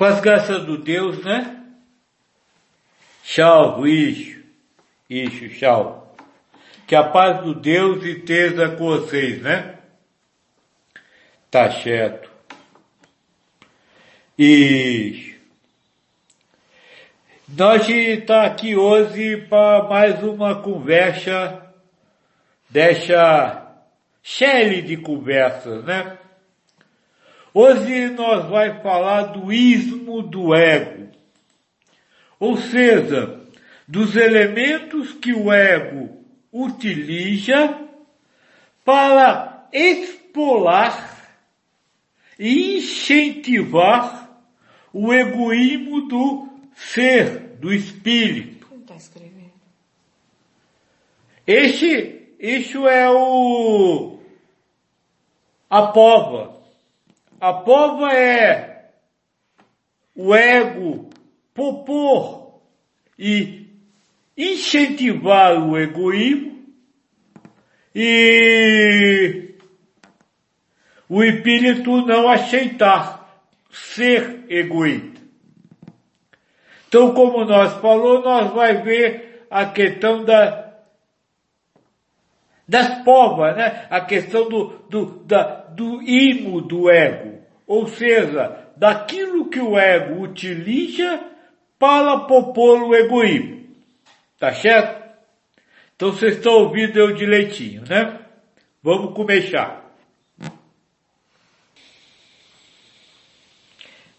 Com as graças do Deus, né? Tchau, Ixo. Ixo, tchau. Que a paz do Deus esteja com vocês, né? Tá certo. E nós está aqui hoje para mais uma conversa dessa série de conversas, né? Hoje nós vai falar do ismo do ego. Ou seja, dos elementos que o ego utiliza para expolar e incentivar o egoísmo do ser, do espírito. Está escrevendo. Este, isso é o, a pova. A pova é o ego propor e incentivar o egoísmo e o espírito não aceitar ser egoísta. Então, como nós falou, nós vai ver a questão da das povas, né? A questão do, do, da, do imo do ego. Ou seja, daquilo que o ego utiliza para propor o egoísmo. Tá certo? Então vocês estão ouvindo eu direitinho, né? Vamos começar.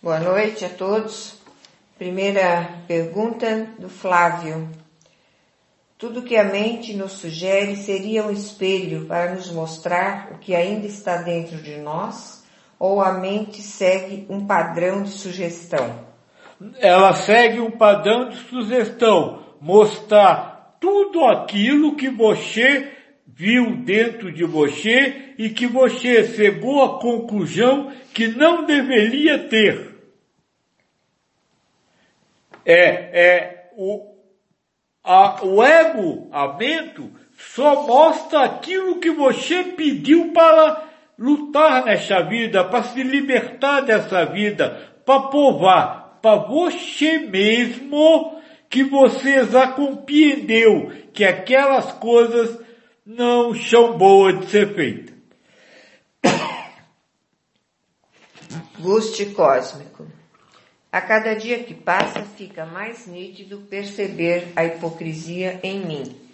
Boa noite a todos. Primeira pergunta do Flávio. Tudo que a mente nos sugere seria um espelho para nos mostrar o que ainda está dentro de nós? Ou a mente segue um padrão de sugestão? Ela segue um padrão de sugestão, mostrar tudo aquilo que você viu dentro de você e que você chegou à conclusão que não deveria ter. É, é o, a, o ego, a mente, só mostra aquilo que você pediu para lutar nessa vida, para se libertar dessa vida, para provar para você mesmo que você já compreendeu que aquelas coisas não são boas de ser feitas. Guste cósmico. A cada dia que passa fica mais nítido perceber a hipocrisia em mim.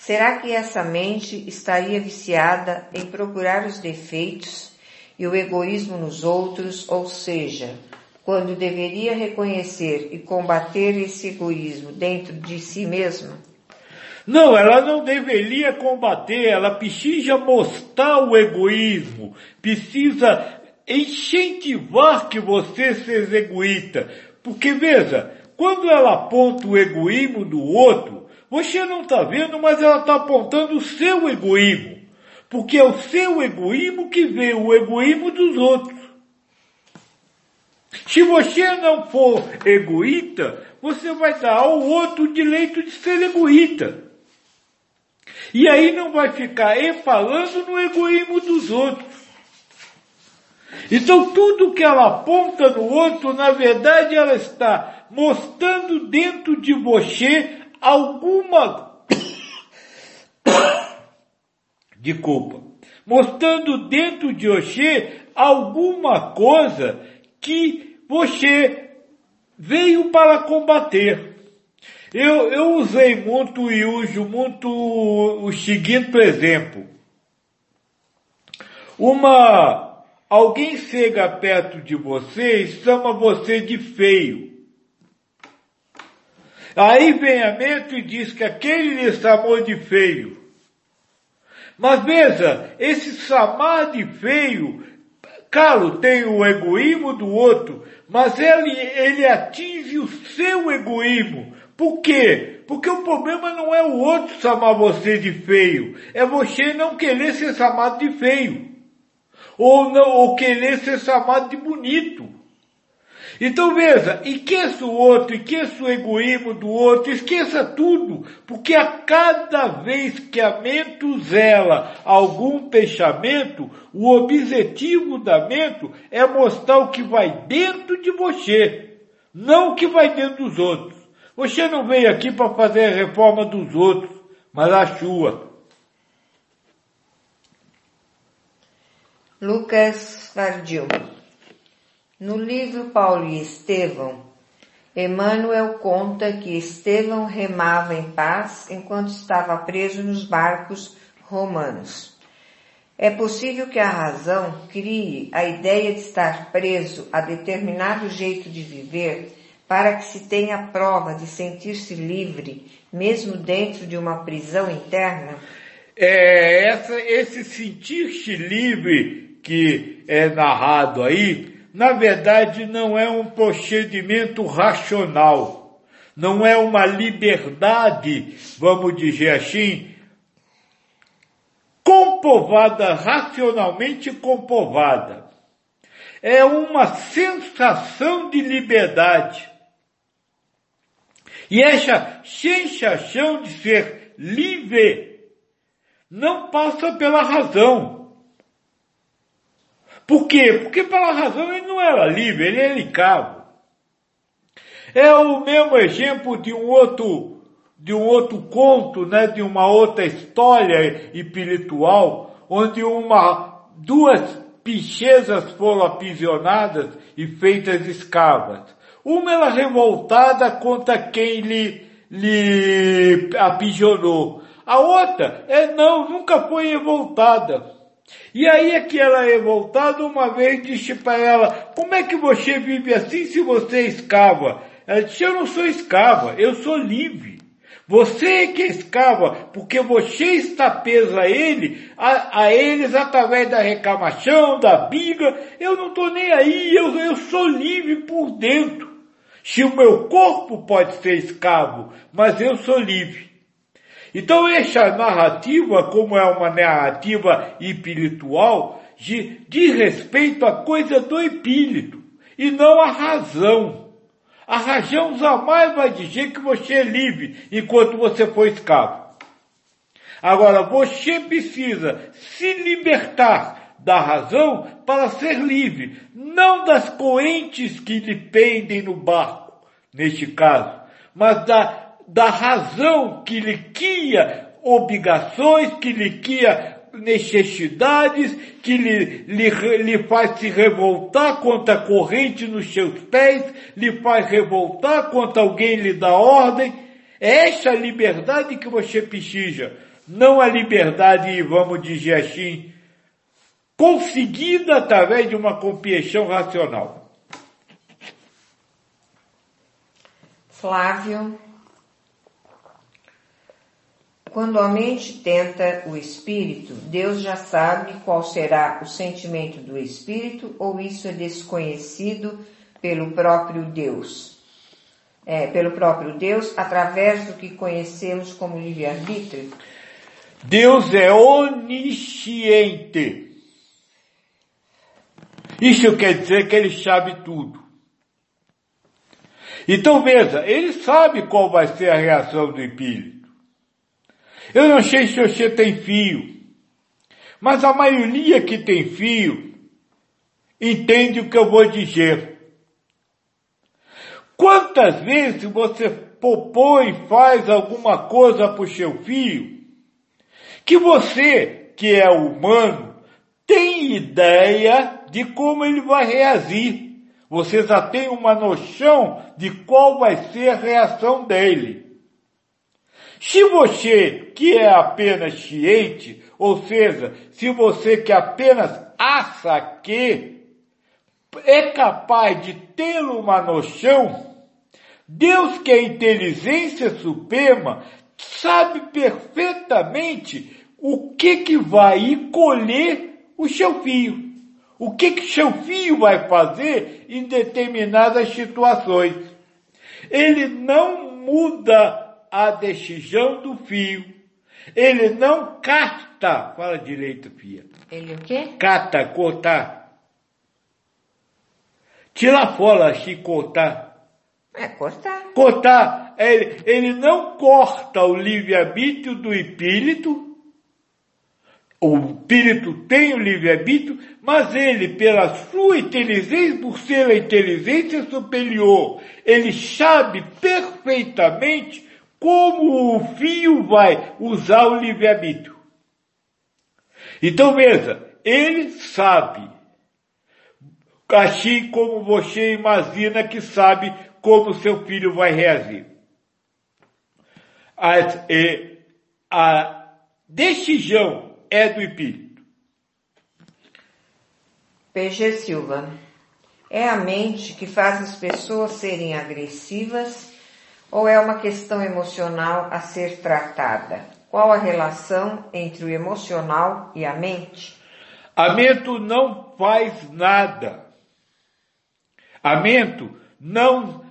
Será que essa mente estaria viciada em procurar os defeitos e o egoísmo nos outros, ou seja, quando deveria reconhecer e combater esse egoísmo dentro de si mesma? Não, ela não deveria combater, ela precisa mostrar o egoísmo, precisa incentivar que você seja egoísta. Porque veja, quando ela aponta o egoísmo do outro, você não está vendo, mas ela está apontando o seu egoísmo. Porque é o seu egoísmo que vê o egoísmo dos outros. Se você não for egoísta, você vai dar ao outro o direito de ser egoísta. E aí não vai ficar falando no egoísmo dos outros. Então tudo que ela aponta no outro, na verdade ela está mostrando dentro de você alguma desculpa, mostrando dentro de você alguma coisa que você veio para combater. Eu, eu usei muito e uso muito o seguinte exemplo. Uma, alguém chega perto de você e chama você de feio. Aí vem a mente e diz que aquele lhe chamou de feio. Mas veja, esse chamar de feio Claro, tem o egoísmo do outro, mas ele, ele atinge o seu egoísmo. Por quê? Porque o problema não é o outro chamar você de feio, é você não querer ser chamado de feio. Ou não, ou querer ser chamado de bonito. Então veja, esqueça o outro, esqueça o egoísmo do outro, esqueça tudo, porque a cada vez que a mente zela algum pensamento, o objetivo da mente é mostrar o que vai dentro de você. não o que vai dentro dos outros. Você não veio aqui para fazer a reforma dos outros, mas a sua. Lucas Fardil. No livro Paulo e Estevão, Emmanuel conta que Estevão remava em paz enquanto estava preso nos barcos romanos. É possível que a razão crie a ideia de estar preso a determinado jeito de viver para que se tenha prova de sentir-se livre, mesmo dentro de uma prisão interna? É, essa, esse sentir-se livre que é narrado aí, na verdade não é um procedimento racional, não é uma liberdade, vamos dizer assim, comprovada, racionalmente comprovada. É uma sensação de liberdade. E essa sensação de ser livre não passa pela razão. Por quê? Porque pela razão ele não era livre, ele era escravo. É o mesmo exemplo de um outro de um outro conto, né, de uma outra história espiritual, onde uma, duas princesas foram aprisionadas e feitas escravas. Uma era revoltada contra quem lhe, lhe aprisionou. A outra é não, nunca foi revoltada. E aí é que ela é revoltada uma vez disse para ela, como é que você vive assim se você é? Ela disse, eu não sou escrava, eu sou livre. Você que escava, porque você está preso a ele, a, a eles através da reclamação, da biga, eu não estou nem aí, eu, eu sou livre por dentro. Se o meu corpo pode ser escravo, mas eu sou livre. Então essa narrativa, como é uma narrativa espiritual, diz respeito à coisa do espírito, e não à razão. A razão jamais vai dizer que você é livre enquanto você for escravo. Agora, você precisa se libertar da razão para ser livre, não das correntes que lhe pendem no barco, neste caso, mas da, da razão que lhe cria obrigações, que lhe cria necessidades que lhe, lhe, lhe faz se revoltar contra a corrente nos seus pés, lhe faz revoltar contra alguém lhe dá ordem. É essa liberdade que você precisa, não a liberdade, vamos dizer assim, conseguida através de uma compreensão racional. Flávio quando a mente tenta o espírito, Deus já sabe qual será o sentimento do espírito ou isso é desconhecido pelo próprio Deus? É, pelo próprio Deus, através do que conhecemos como livre-arbítrio? Deus é onisciente. Isso quer dizer que ele sabe tudo. Então veja, ele sabe qual vai ser a reação do espírito. Eu não sei se você tem fio, mas a maioria que tem fio entende o que eu vou dizer. Quantas vezes você propõe faz alguma coisa para o seu fio que você, que é humano, tem ideia de como ele vai reagir. Você já tem uma noção de qual vai ser a reação dele. Se você que é apenas ciente, ou seja, se você que apenas acha que é capaz de ter uma noção, Deus que é inteligência suprema sabe perfeitamente o que que vai colher o seu filho. O que que seu filho vai fazer em determinadas situações. Ele não muda a decisão do fio. Ele não cata, fala direito, Pia. Ele o quê? Cata, cortar. Tira fora, se cortar. É, cortar. Cortar. Ele, ele não corta o livre-arbítrio do espírito o espírito tem o livre-arbítrio, mas ele, pela sua inteligência, por ser a inteligência superior, ele sabe perfeitamente como o fio vai usar o livre-arbítrio. Então veja, ele sabe, assim como você imagina que sabe como seu filho vai reagir. A, a decisão é do espírito. PG Silva. É a mente que faz as pessoas serem agressivas ou é uma questão emocional a ser tratada? Qual a relação entre o emocional e a mente? A mente não faz nada. A mente não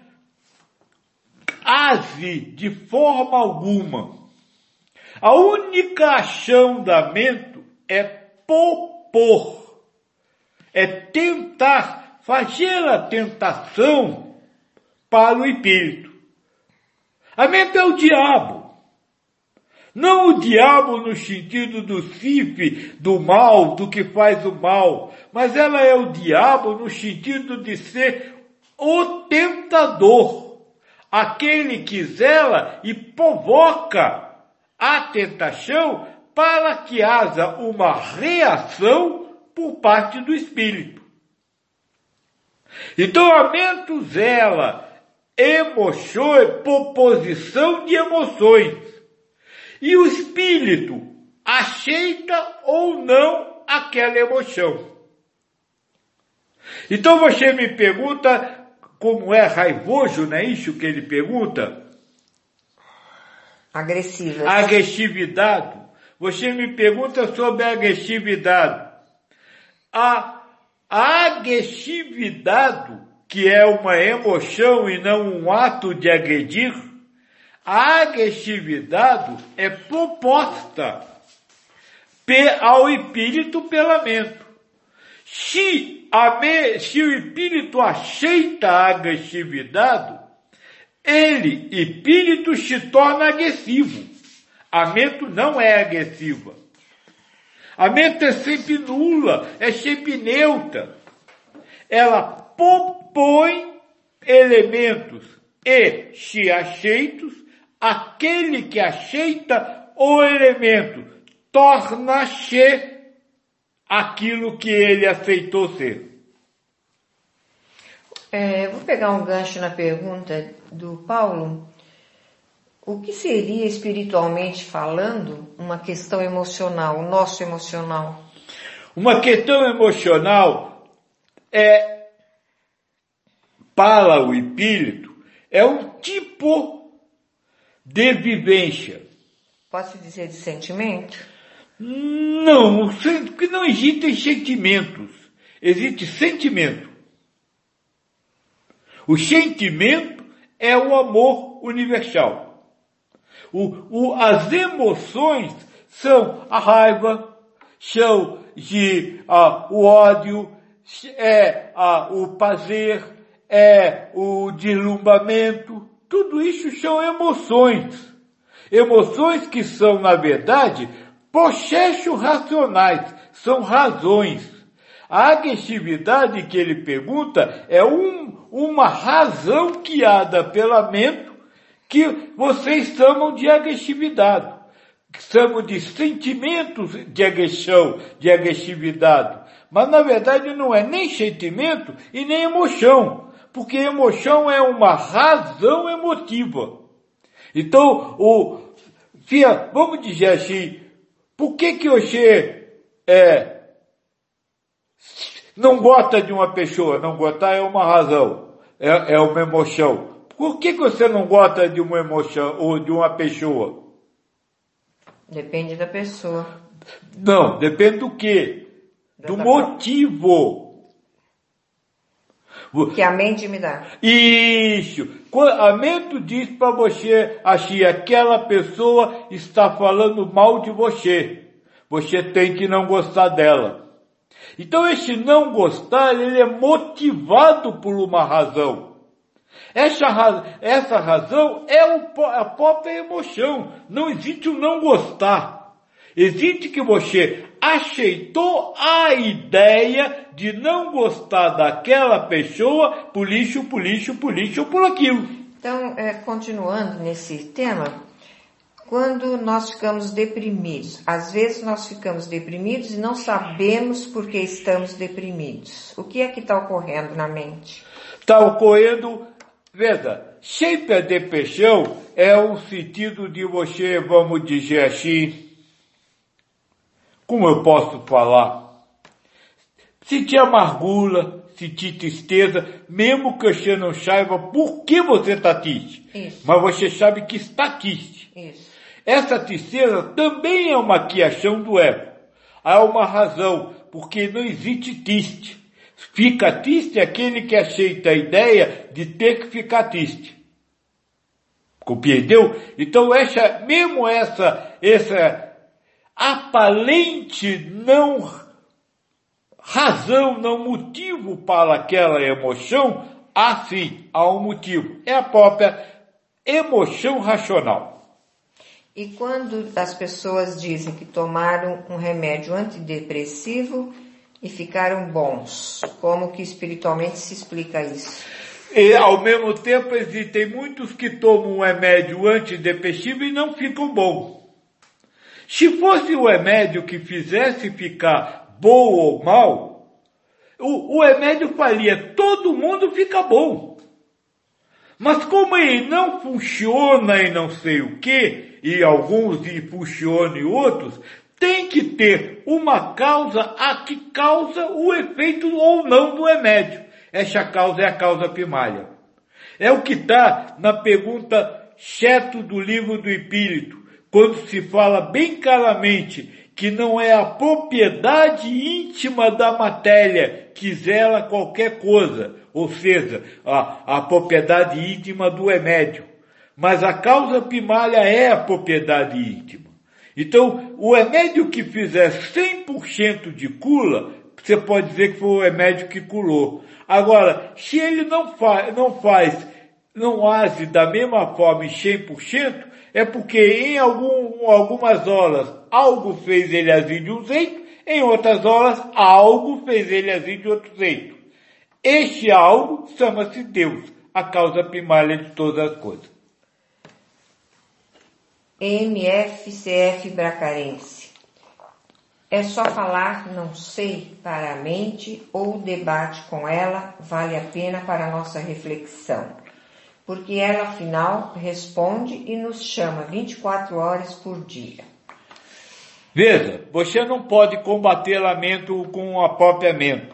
age de forma alguma. A única ação da mente é propor, é tentar fazer a tentação para o espírito. A mente é o diabo. Não o diabo no sentido do cif, do mal, do que faz o mal, mas ela é o diabo no sentido de ser o tentador, aquele que zela e provoca a tentação para que haja uma reação por parte do espírito. Então a mente zela emoções, proposição de emoções. E o espírito aceita ou não aquela emoção. Então você me pergunta como é raivoso, não é isso que ele pergunta? Agressiva. Agressividade. Você me pergunta sobre a agressividade. A agressividade, que é uma emoção e não um ato de agredir, a agressividade é proposta ao espírito pela mente. Se, a me, se o espírito aceita a agressividade, ele, espírito, se torna agressivo. A mente não é agressiva. A mente é sempre nula, é sempre neutra. Ela propõe elementos e, se aceitos, aquele que aceita o elemento torna-se aquilo que ele aceitou ser. É, vou pegar um gancho na pergunta do Paulo. O que seria espiritualmente falando uma questão emocional, o nosso emocional? Uma questão emocional é para o espírito é um tipo de vivência. Posso dizer de sentimento? Não, porque não existem sentimentos. Existe sentimento. O sentimento é o amor universal. O, o, as emoções são a raiva, são de, uh, o ódio, é uh, o prazer, é o deslumbramento. Tudo isso são emoções. Emoções que são, na verdade, processos racionais, são razões. A agressividade que ele pergunta é um, uma razão guiada pela mente que vocês chamam de agressividade. Chamam de sentimentos de agressão, de agressividade. Mas na verdade não é nem sentimento e nem emoção. Porque emoção é uma razão emotiva. Então, o, fia, vamos dizer assim, por que que você é, não gosta de uma pessoa? Não gostar é uma razão, é, é uma emoção. Por que que você não gosta de uma emoção ou de uma pessoa? Depende da pessoa. Não, depende do quê? Do motivo. Que a mente me dá. Isso. A mente diz para você assim, aquela pessoa está falando mal de você. Você tem que não gostar dela. Então esse não gostar, ele é motivado por uma razão. Essa, essa razão é o, a própria emoção. Não existe o não gostar. Existe que você aceitou a ideia de não gostar daquela pessoa por lixo, por lixo, por lixo ou por aquilo. Então, é, continuando nesse tema, quando nós ficamos deprimidos, às vezes nós ficamos deprimidos e não sabemos por que estamos deprimidos. O que é que está ocorrendo na mente? Está ocorrendo, veja, sempre a depressão é um sentido de você, vamos dizer assim, como eu posso falar? Sentir amargura, sentir tristeza, mesmo que você não saiba por que você está triste. Isso. Mas você sabe que está triste. Isso. Essa tristeza também é uma criação do ego. Há uma razão, porque não existe triste. Fica triste aquele que aceita a ideia de ter que ficar triste. Compreendeu? Então essa, mesmo essa, essa aparente não razão, não motivo para aquela emoção, há sim, há um motivo. É a própria emoção racional. E quando as pessoas dizem que tomaram um remédio antidepressivo e ficaram bons, como que espiritualmente se explica isso? E ao mesmo tempo existem muitos que tomam um remédio antidepressivo e não ficam bons. Se fosse o remédio que fizesse ficar bom ou mal, o, o remédio faria todo mundo fica bom. Mas como ele não funciona e não sei o que, e alguns impulsionam e outros, tem que ter uma causa a que causa o efeito ou não do remédio. Essa causa é a causa primária. É o que está na pergunta certo do livro do Espírito, quando se fala bem claramente que não é a propriedade íntima da matéria que zela qualquer coisa, ou seja, a, a propriedade íntima do remédio mas a causa primária é a propriedade íntima. Então, o remédio que fizer 100% de cura, você pode dizer que foi o remédio que curou. Agora, se ele não, fa não faz, não age da mesma forma em 100%, é porque em algum, algumas horas algo fez ele agir de um jeito, em outras horas algo fez ele agir de outro jeito. Este algo chama-se Deus, a causa primária de todas as coisas. MFCF Bracarense. É só falar não sei para a mente ou debate com ela vale a pena para a nossa reflexão. Porque ela afinal responde e nos chama 24 horas por dia. Veja, você não pode combater lamento com a própria mente.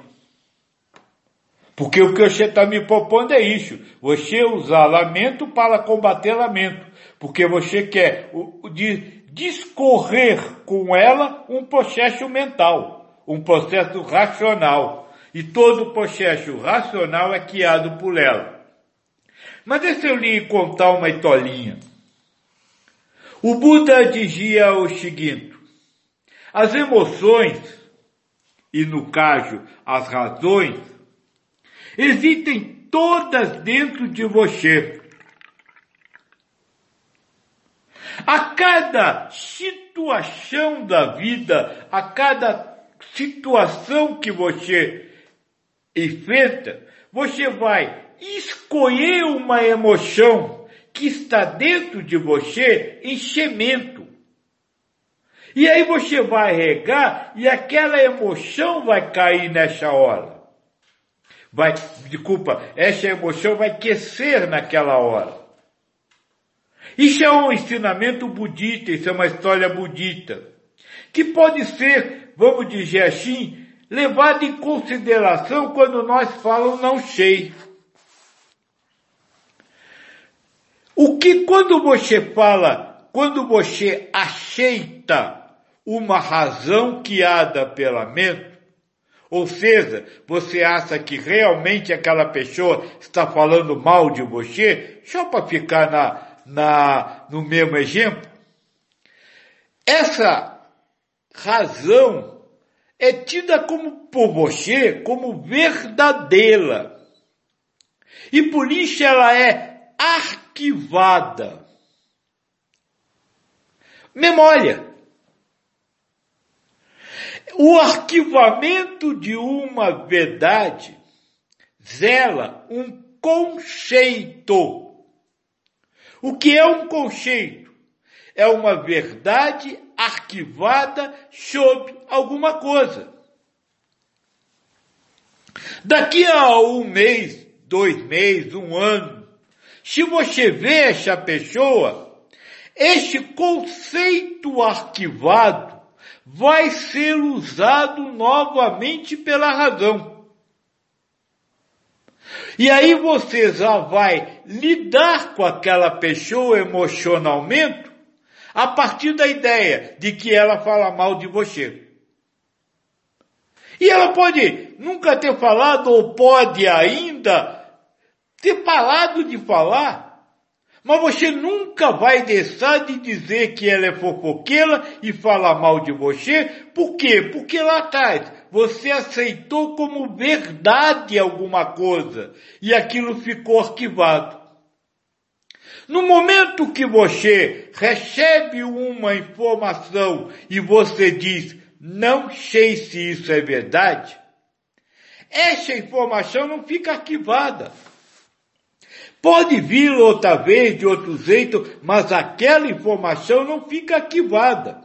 Porque o que você está me propondo é isso. Você usar lamento para combater lamento. Porque você quer de discorrer com ela um processo mental, um processo racional. E todo processo racional é criado por ela. Mas deixa eu lhe contar uma historinha. O Buda dizia o seguinte, as emoções, e no caso as razões, existem todas dentro de você. A cada situação da vida, a cada situação que você enfrenta, você vai escolher uma emoção que está dentro de você em cimento. E aí você vai regar e aquela emoção vai cair nessa hora. Vai, desculpa, essa emoção vai aquecer naquela hora. Isso é um ensinamento budista, isso é uma história budista, que pode ser, vamos dizer assim, levado em consideração quando nós falamos não sei. O que quando você fala, quando você aceita uma razão criada pela mente, ou seja, você acha que realmente aquela pessoa está falando mal de você, só para ficar na, na, no mesmo exemplo, essa razão é tida como por você como verdadeira. E por isso ela é arquivada. Memória. o arquivamento de uma verdade zela um conceito. O que é um conceito? É uma verdade arquivada sobre alguma coisa. Daqui a um mês, dois meses, um ano, se você vê essa pessoa, este conceito arquivado vai ser usado novamente pela razão. E aí você já vai lidar com aquela pessoa emocionalmente a partir da ideia de que ela fala mal de você. E ela pode nunca ter falado ou pode ainda ter parado de falar, mas você nunca vai deixar de dizer que ela é fofoqueira e fala mal de você. Por quê? Porque lá atrás você aceitou como verdade alguma coisa e aquilo ficou arquivado. No momento que você recebe uma informação e você diz, não sei se isso é verdade, essa informação não fica arquivada. Pode vir outra vez de outro jeito, mas aquela informação não fica arquivada.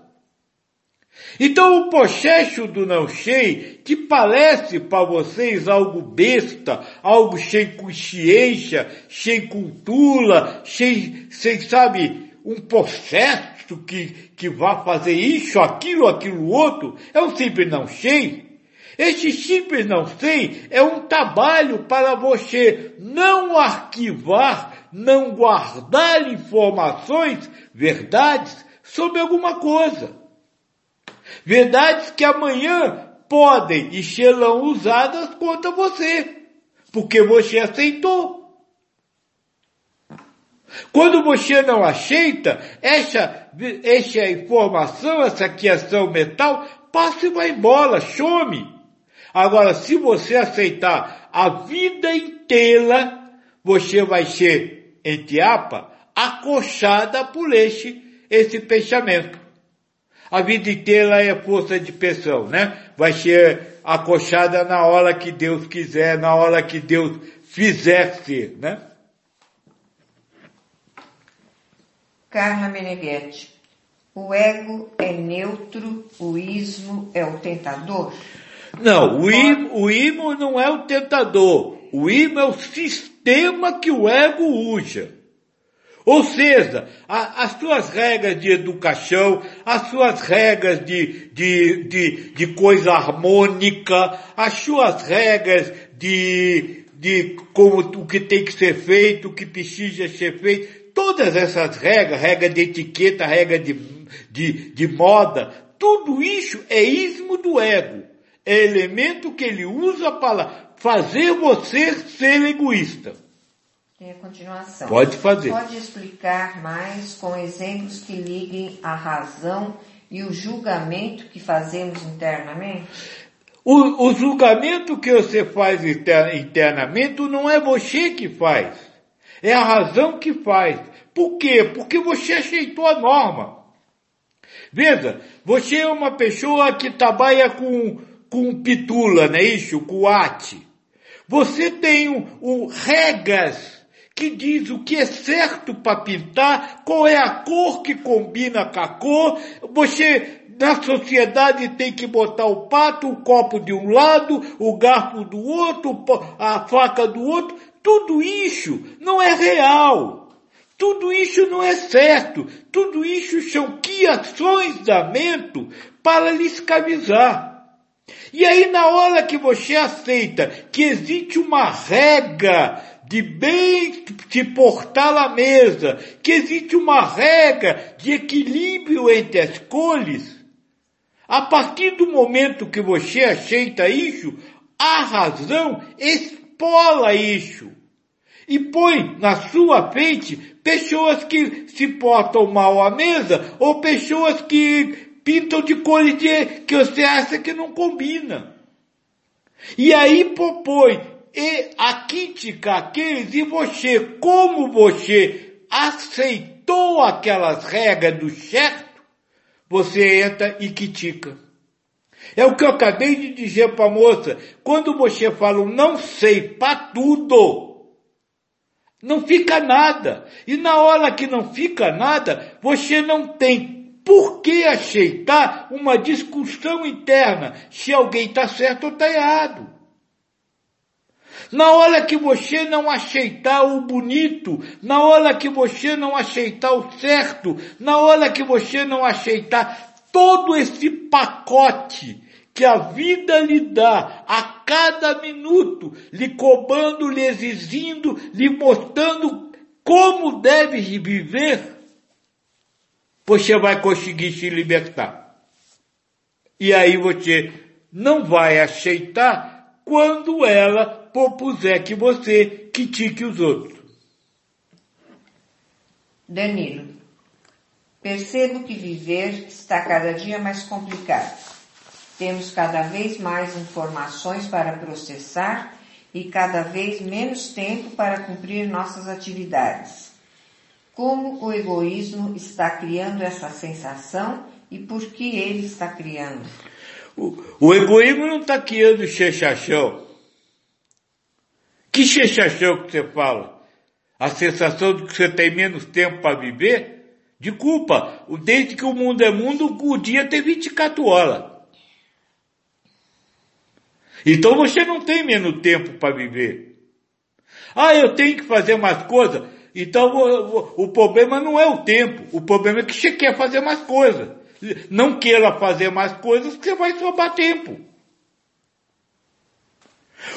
Então o processo do não sei, que parece para vocês algo besta, algo sem consciência, sem cultura, sem, sem sabe, um processo que, que vai fazer isso, aquilo, aquilo outro, é um simples não sei. Este simples não sei é um trabalho para você não arquivar, não guardar informações, verdades sobre alguma coisa. Verdades que amanhã podem e serão usadas contra você, porque você aceitou. Quando você não aceita, essa, essa informação, essa questão mental, passa e vai embora, some. Agora, se você aceitar a vida inteira, você vai ser, entre apa, acochada por este, esse pensamento. A vida inteira é força de pressão, né? Vai ser acochada na hora que Deus quiser, na hora que Deus fizer ser, né? Carla Meneghetti. O ego é neutro, o ismo é o tentador? Não, o imo, o imo não é o tentador. O imo é o sistema que o ego usa. Ou seja, a, as suas regras de educação, as suas regras de, de, de, de coisa harmônica, as suas regras de, de como o que tem que ser feito, o que precisa ser feito, todas essas regras, regra de etiqueta, regra de, de, de moda, tudo isso é ismo do ego é elemento que ele usa para fazer você ser egoísta. Tem a continuação. Pode fazer. Pode explicar mais com exemplos que liguem a razão e o julgamento que fazemos internamente? O, o julgamento que você faz internamente não é você que faz. É a razão que faz. Por quê? Porque você aceitou a norma. Veja, você é uma pessoa que trabalha com com pitula, não é isso? Com ate. Você tem o, o regas que diz o que é certo para pintar, qual é a cor que combina com a cor. Você, na sociedade, tem que botar o pato, o copo de um lado, o garfo do outro, a faca do outro. Tudo isso não é real. Tudo isso não é certo. Tudo isso são criações da mente para lhe escravizar. E aí na hora que você aceita que existe uma regra de bem se portar à mesa, que existe uma regra de equilíbrio entre as cores, a partir do momento que você aceita isso, a razão expola isso. E põe na sua frente pessoas que se portam mal à mesa ou pessoas que pintam de cores de, que você acha que não combina. E aí propõe e a crítica aqueles e você, como você aceitou aquelas regras do certo, você entra e critica. É o que eu acabei de dizer para a moça. Quando você fala não sei para tudo, não fica nada. E na hora que não fica nada, você não tem por que aceitar uma discussão interna se alguém está certo ou está errado. Na hora que você não aceitar o bonito, na hora que você não aceitar o certo, na hora que você não aceitar todo esse pacote que a vida lhe dá a cada minuto, lhe cobrando, lhe exigindo, lhe mostrando como deve viver, você vai conseguir se libertar. E aí você não vai aceitar quando ela propuser que você critique os outros. Danilo. Percebo que viver está cada dia mais complicado. Temos cada vez mais informações para processar e cada vez menos tempo para cumprir nossas atividades. Como o egoísmo está criando essa sensação e por que ele está criando? O, o egoísmo não está criando chechachão. Que chechachão que você fala? A sensação de que você tem menos tempo para viver? De culpa. Desde que o mundo é mundo, o dia tem 24 horas. Então você não tem menos tempo para viver. Ah, eu tenho que fazer mais coisas. Então o, problema não é o tempo. O problema é que você quer fazer mais coisas. Não queira fazer mais coisas, você vai sobrar tempo.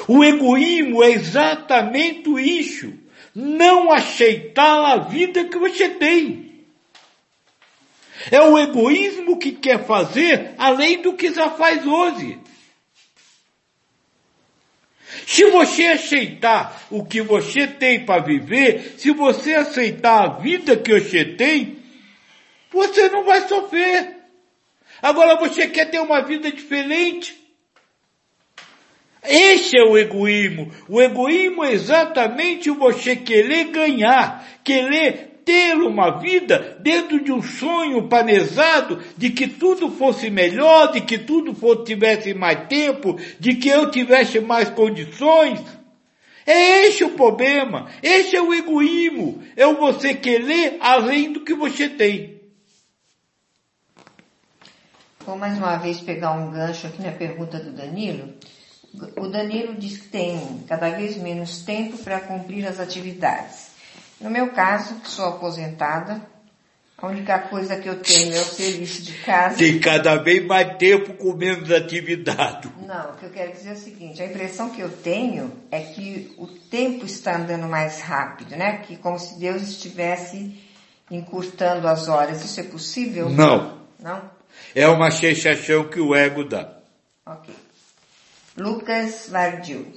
O egoísmo é exatamente isso. Não aceitar a vida que você tem. É o egoísmo que quer fazer além do que já faz hoje. Se você aceitar o que você tem para viver, se você aceitar a vida que você tem, você não vai sofrer. Agora você quer ter uma vida diferente. Esse é o egoísmo. O egoísmo é exatamente você querer ganhar, querer ter uma vida dentro de um sonho planejado de que tudo fosse melhor, de que tudo fosse, tivesse mais tempo, de que eu tivesse mais condições. É esse o problema, esse é o egoísmo, é o você querer além do que você tem. Vou mais uma vez pegar um gancho aqui na pergunta do Danilo. O Danilo diz que tem cada vez menos tempo para cumprir as atividades. No meu caso, que sou aposentada, a única coisa que eu tenho é o serviço de casa. Tem cada vez mais tempo com menos atividade. Não, o que eu quero dizer é o seguinte, a impressão que eu tenho é que o tempo está andando mais rápido, né? Que como se Deus estivesse encurtando as horas. Isso é possível? Não. Não? É uma sensação que o ego dá. Ok. Lucas Vardil.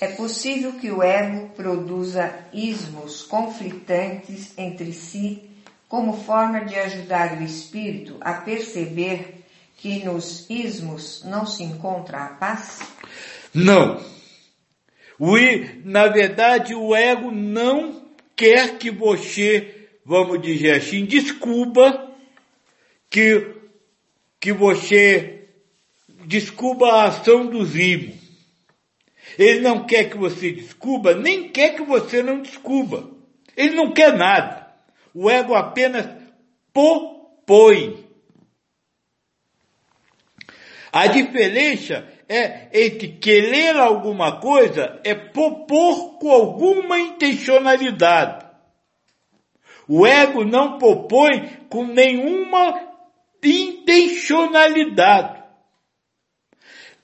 É possível que o ego produza ismos conflitantes entre si como forma de ajudar o espírito a perceber que nos ismos não se encontra a paz? Não. O, na verdade, o ego não quer que você, vamos dizer assim, descubra que, que você descubra a ação dos ismos. Ele não quer que você descubra, nem quer que você não descubra. Ele não quer nada. O ego apenas propõe. A diferença é entre querer alguma coisa é propor com alguma intencionalidade. O ego não propõe com nenhuma intencionalidade.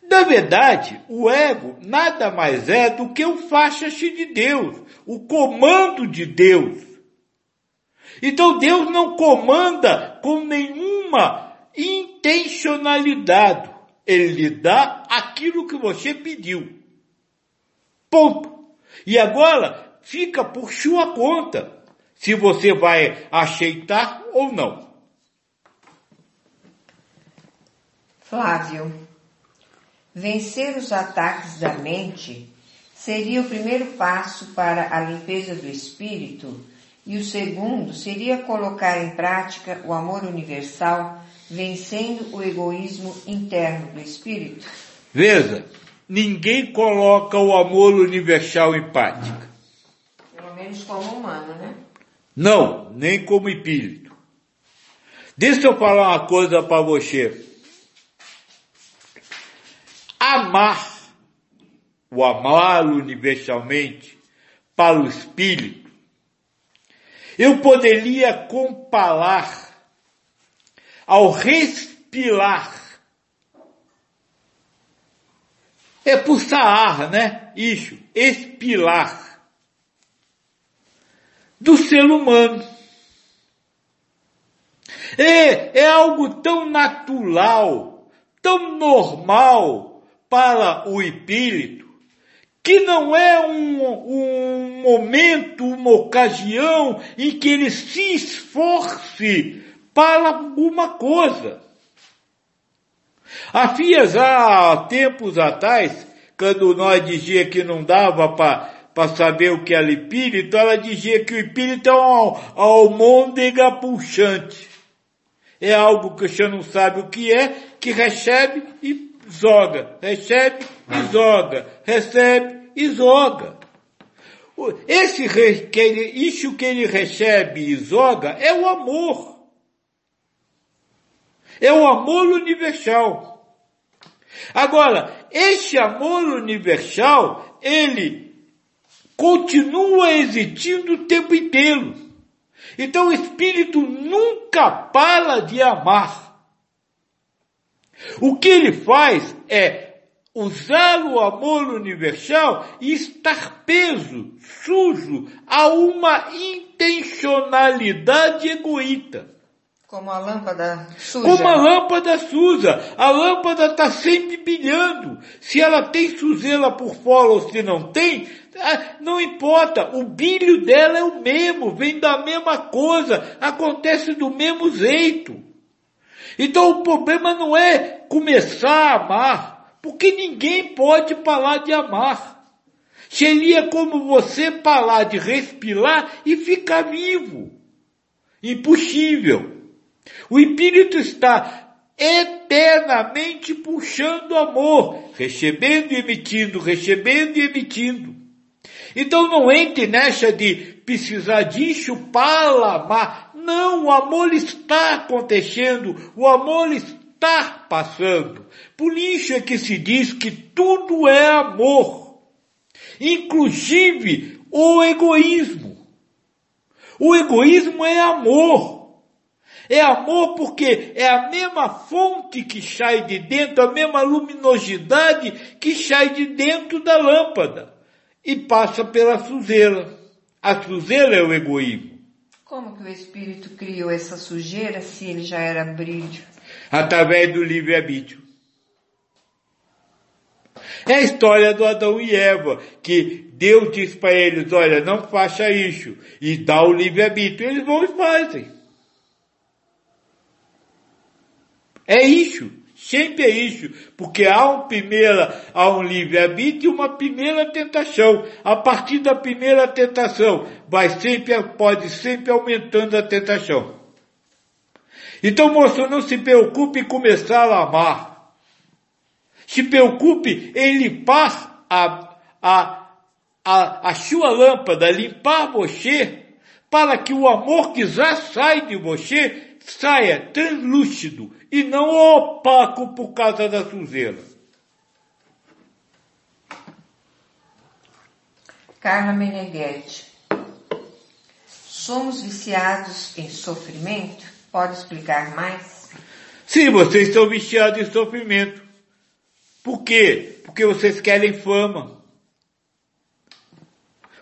Na verdade, o ego nada mais é do que o faixa-se de Deus, o comando de Deus. Então Deus não comanda com nenhuma intencionalidade. Ele lhe dá aquilo que você pediu. Ponto. E agora fica por sua conta se você vai aceitar ou não. Flávio, Vencer os ataques da mente seria o primeiro passo para a limpeza do espírito E o segundo seria colocar em prática o amor universal, vencendo o egoísmo interno do espírito? Veja, ninguém coloca o amor universal em prática. Pelo menos como humano, né? Não, nem como espírito. Deixa eu falar uma coisa para você. Amar, o amar universalmente, para o espírito, eu poderia comparar ao respirar. É puxar ar, né? Isso, expilar. Do ser humano. É, é algo tão natural, tão normal para o espírito, que não é um, um momento, uma ocasião em que ele se esforce para alguma coisa. A FIAS, há tempos atrás, quando nós dizia que não dava para saber o que era espírito, ela dizia que o espírito é uma almôndega pulsante. É algo que você não sabe o que é, que recebe e joga, recebe e recebe e joga. Esse que ele, isso que ele recebe e joga é o amor. É o amor universal. Agora, este amor universal, ele continua existindo o tempo inteiro. Então o Espírito nunca para de amar. O que ele faz é usar o amor universal e estar preso, sujo a uma intencionalidade egoísta. Como a lâmpada suja. Como a lâmpada suja. A lâmpada está sempre brilhando. Se ela tem sujeira por fora ou se não tem, ah, não importa. O brilho dela é o mesmo, vem da mesma coisa, acontece do mesmo jeito. Então o problema não é começar a amar, porque ninguém pode parar de amar. Seria como você parar de respirar e ficar vivo. Impossível. O espírito está eternamente puxando amor, recebendo e emitindo, recebendo e emitindo. Então não entre nessa de precisar disso para amar. Não, o amor está acontecendo, o amor está passando. Por isso é que se diz que tudo é amor, inclusive o egoísmo. O egoísmo é amor. É amor porque é a mesma fonte que sai de dentro, a mesma luminosidade que sai de dentro da lâmpada e passa pela sujeira. A sujeira é o egoísmo. Como que o Espírito criou essa sujeira se ele já era brilho? Através do livre-arbítrio. É a história do Adão e Eva, que Deus diz para eles, olha, não faça isso, e dá o livre-arbítrio. Eles vão e fazem. É isso. Sempre é isso, porque há um primeira, há um livre-arbítrio e uma primeira tentação. A partir da primeira tentação, vai sempre, pode sempre aumentando a tentação. Então, moço, não se preocupe em começar a amar. Se preocupe em limpar a, a, a, a sua lâmpada, limpar você, para que o amor que já sai de você saia translúcido e não opaco por causa da sujeira. Carla Meneghetti. Somos viciados em sofrimento? Pode explicar mais? Sim, vocês estão viciados em sofrimento. Por quê? Porque vocês querem fama.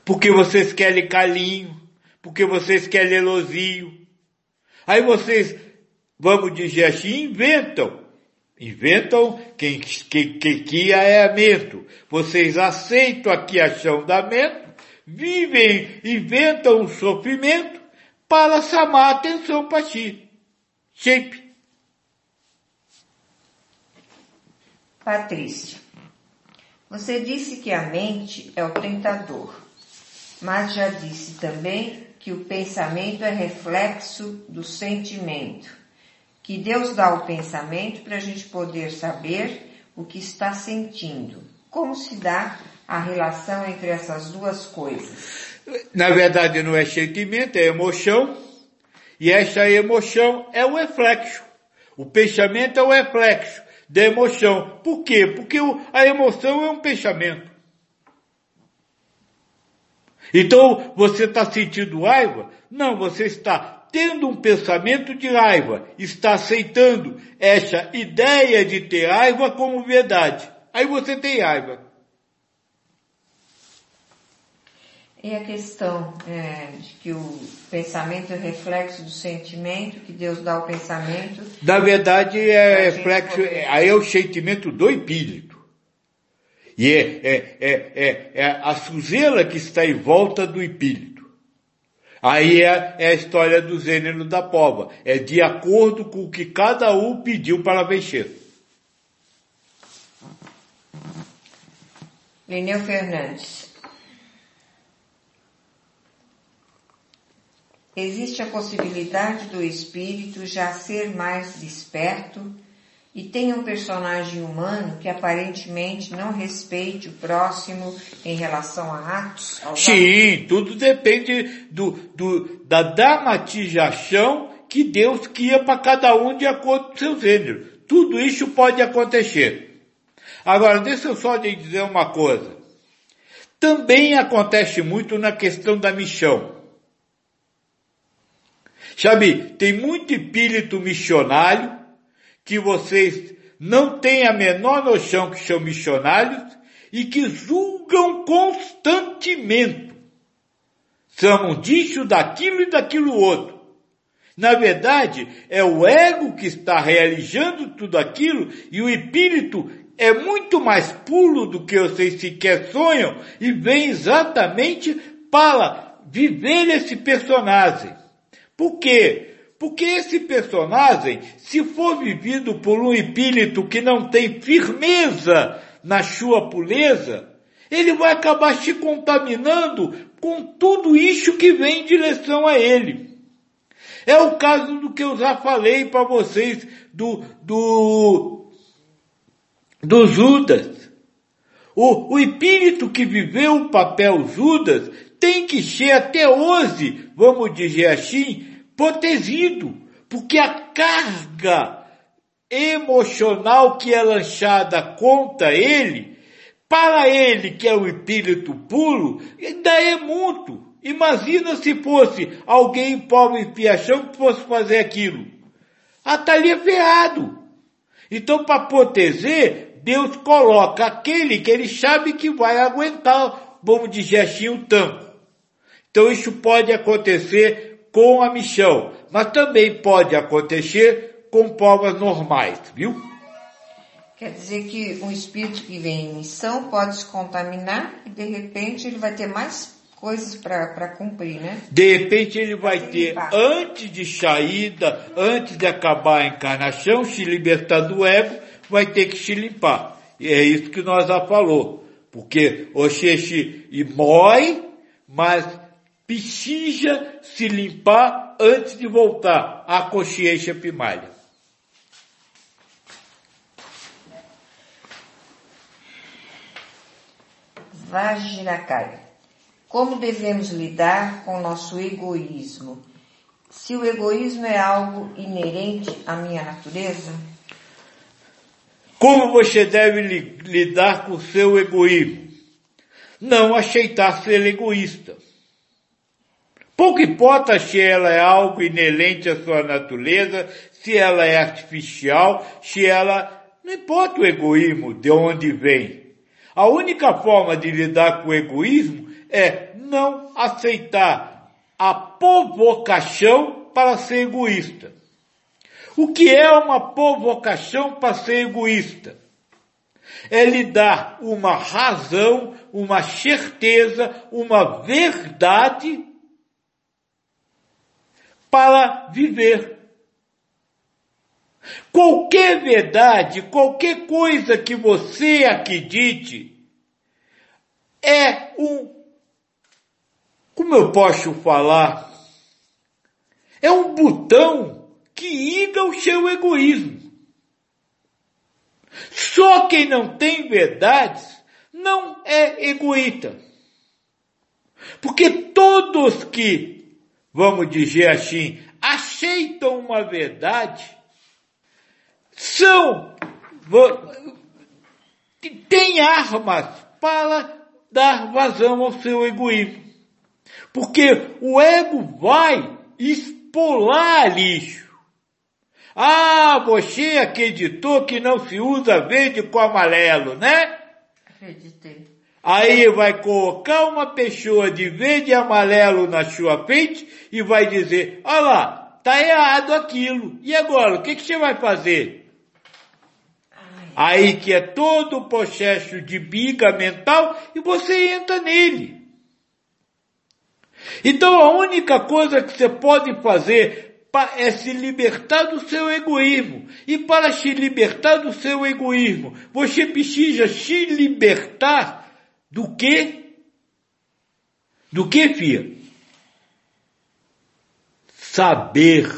Porque vocês querem carinho. Porque vocês querem elogio. Aí vocês vamos dizer assim, inventam. Inventam quem, quem, quem que é mento. Vocês aceitam a criação da mente, vivem, inventam o sofrimento para chamar a atenção para si. Sempre. Patrícia, você disse que a mente é o tentador. Mas já disse também que o pensamento é reflexo do sentimento. Que Deus dá o pensamento para a gente poder saber o que está sentindo. Como se dá a relação entre essas duas coisas? Na verdade não é sentimento, é emoção. E essa emoção é o reflexo. O pensamento é o reflexo da emoção. Por quê? Porque a emoção é um pensamento. Então, você está sentindo raiva? Não, você está tendo um pensamento de raiva, está aceitando essa ideia de ter raiva como verdade. Aí você tem raiva. E a questão é, de que o pensamento é reflexo do sentimento, que Deus dá ao pensamento. Na verdade, é reflexo, poder... aí é o sentimento do espírito. E é, é, é, é, é a suzela que está em volta do espírito. Aí é, é a história do gênero da pova. É de acordo com o que cada um pediu para vencer. Lineu Fernandes. Existe a possibilidade do espírito já ser mais desperto e tenha um personagem humano que aparentemente não respeite o próximo em relação a atos? Sim, atos? tudo depende do, do, da dramatização que Deus cria para cada um de acordo com seu gênero. Tudo isso pode acontecer. Agora, deixa eu só lhe dizer uma coisa. Também acontece muito na questão da missão. Sabe, tem muito espírito missionário que vocês não têm a menor noção que são missionários e que julgam constantemente. Chamam disso, daquilo e daquilo outro. Na verdade, é o ego que está realizando tudo aquilo e o espírito é muito mais puro do que vocês sequer sonham e vem exatamente para viver esse personagem. Por quê? Porque esse personagem, se for vivido por um espírito que não tem firmeza na sua pureza, ele vai acabar se contaminando com tudo isso que vem em direção a ele. É o caso do que eu já falei para vocês do, do, do Judas. O, o espírito que viveu o papel Judas tem que ser até hoje, vamos dizer assim, protegido, porque a carga emocional que é lançada contra ele, para ele que é o espírito puro, ainda é muito. Imagina se fosse alguém pobre e piachão que fosse fazer aquilo. Ah, estaria ferrado. Então, para proteger, Deus coloca aquele que ele sabe que vai aguentar, vamos dizer assim, o tampo. Então isso pode acontecer com a missão, mas também pode acontecer com provas normais, viu? Quer dizer que um espírito que vem em missão pode se contaminar e de repente ele vai ter mais coisas para cumprir, né? De repente ele vai ter, limpar. antes de saída, antes de acabar a encarnação, se libertar do ego, vai ter que se limpar. E é isso que nós já falou. Porque o Xexi e morre, mas precisa se limpar antes de voltar à consciência primária. Vajiracaya. Como devemos lidar com nosso egoísmo? Se o egoísmo é algo inerente à minha natureza? Como você deve lidar com o seu egoísmo? Não aceitar ser egoísta. Pouco importa se ela é algo inerente à sua natureza, se ela é artificial, se ela. Não importa o egoísmo, de onde vem. A única forma de lidar com o egoísmo é não aceitar a provocação para ser egoísta. O que é uma provocação para ser egoísta? É lhe dar uma razão, uma certeza, uma verdade para viver. Qualquer verdade, qualquer coisa que você acredite, é um como eu posso falar? É um botão que liga o seu egoísmo. Só quem não tem verdades não é egoísta. Porque todos que, vamos dizer assim, aceitam uma verdade, são, têm armas para dar vazão ao seu egoísmo. Porque o ego vai expolar lixo. Ah, você acreditou que não se usa verde com amarelo, né? Acreditei. Aí vai colocar uma pessoa de verde e amarelo na sua frente e vai dizer, olha lá, tá errado aquilo. E agora, o que, que você vai fazer? Aí que é todo o processo de biga mental e você entra nele. Então a única coisa que você pode fazer é se libertar do seu egoísmo. E para se libertar do seu egoísmo, você precisa se libertar do que? Do que, filha? Saber.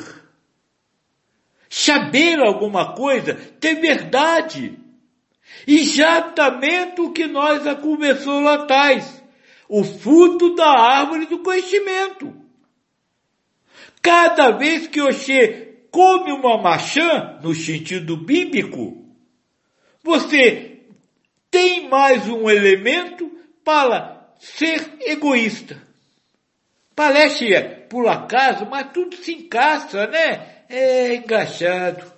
Saber alguma coisa, ter verdade. Exatamente o que nós já conversou lá atrás o fruto da árvore do conhecimento. Cada vez que você come uma maçã, no sentido bíblico, você tem mais um elemento para ser egoísta. Parece por acaso, mas tudo se encaixa, né? É encaixado.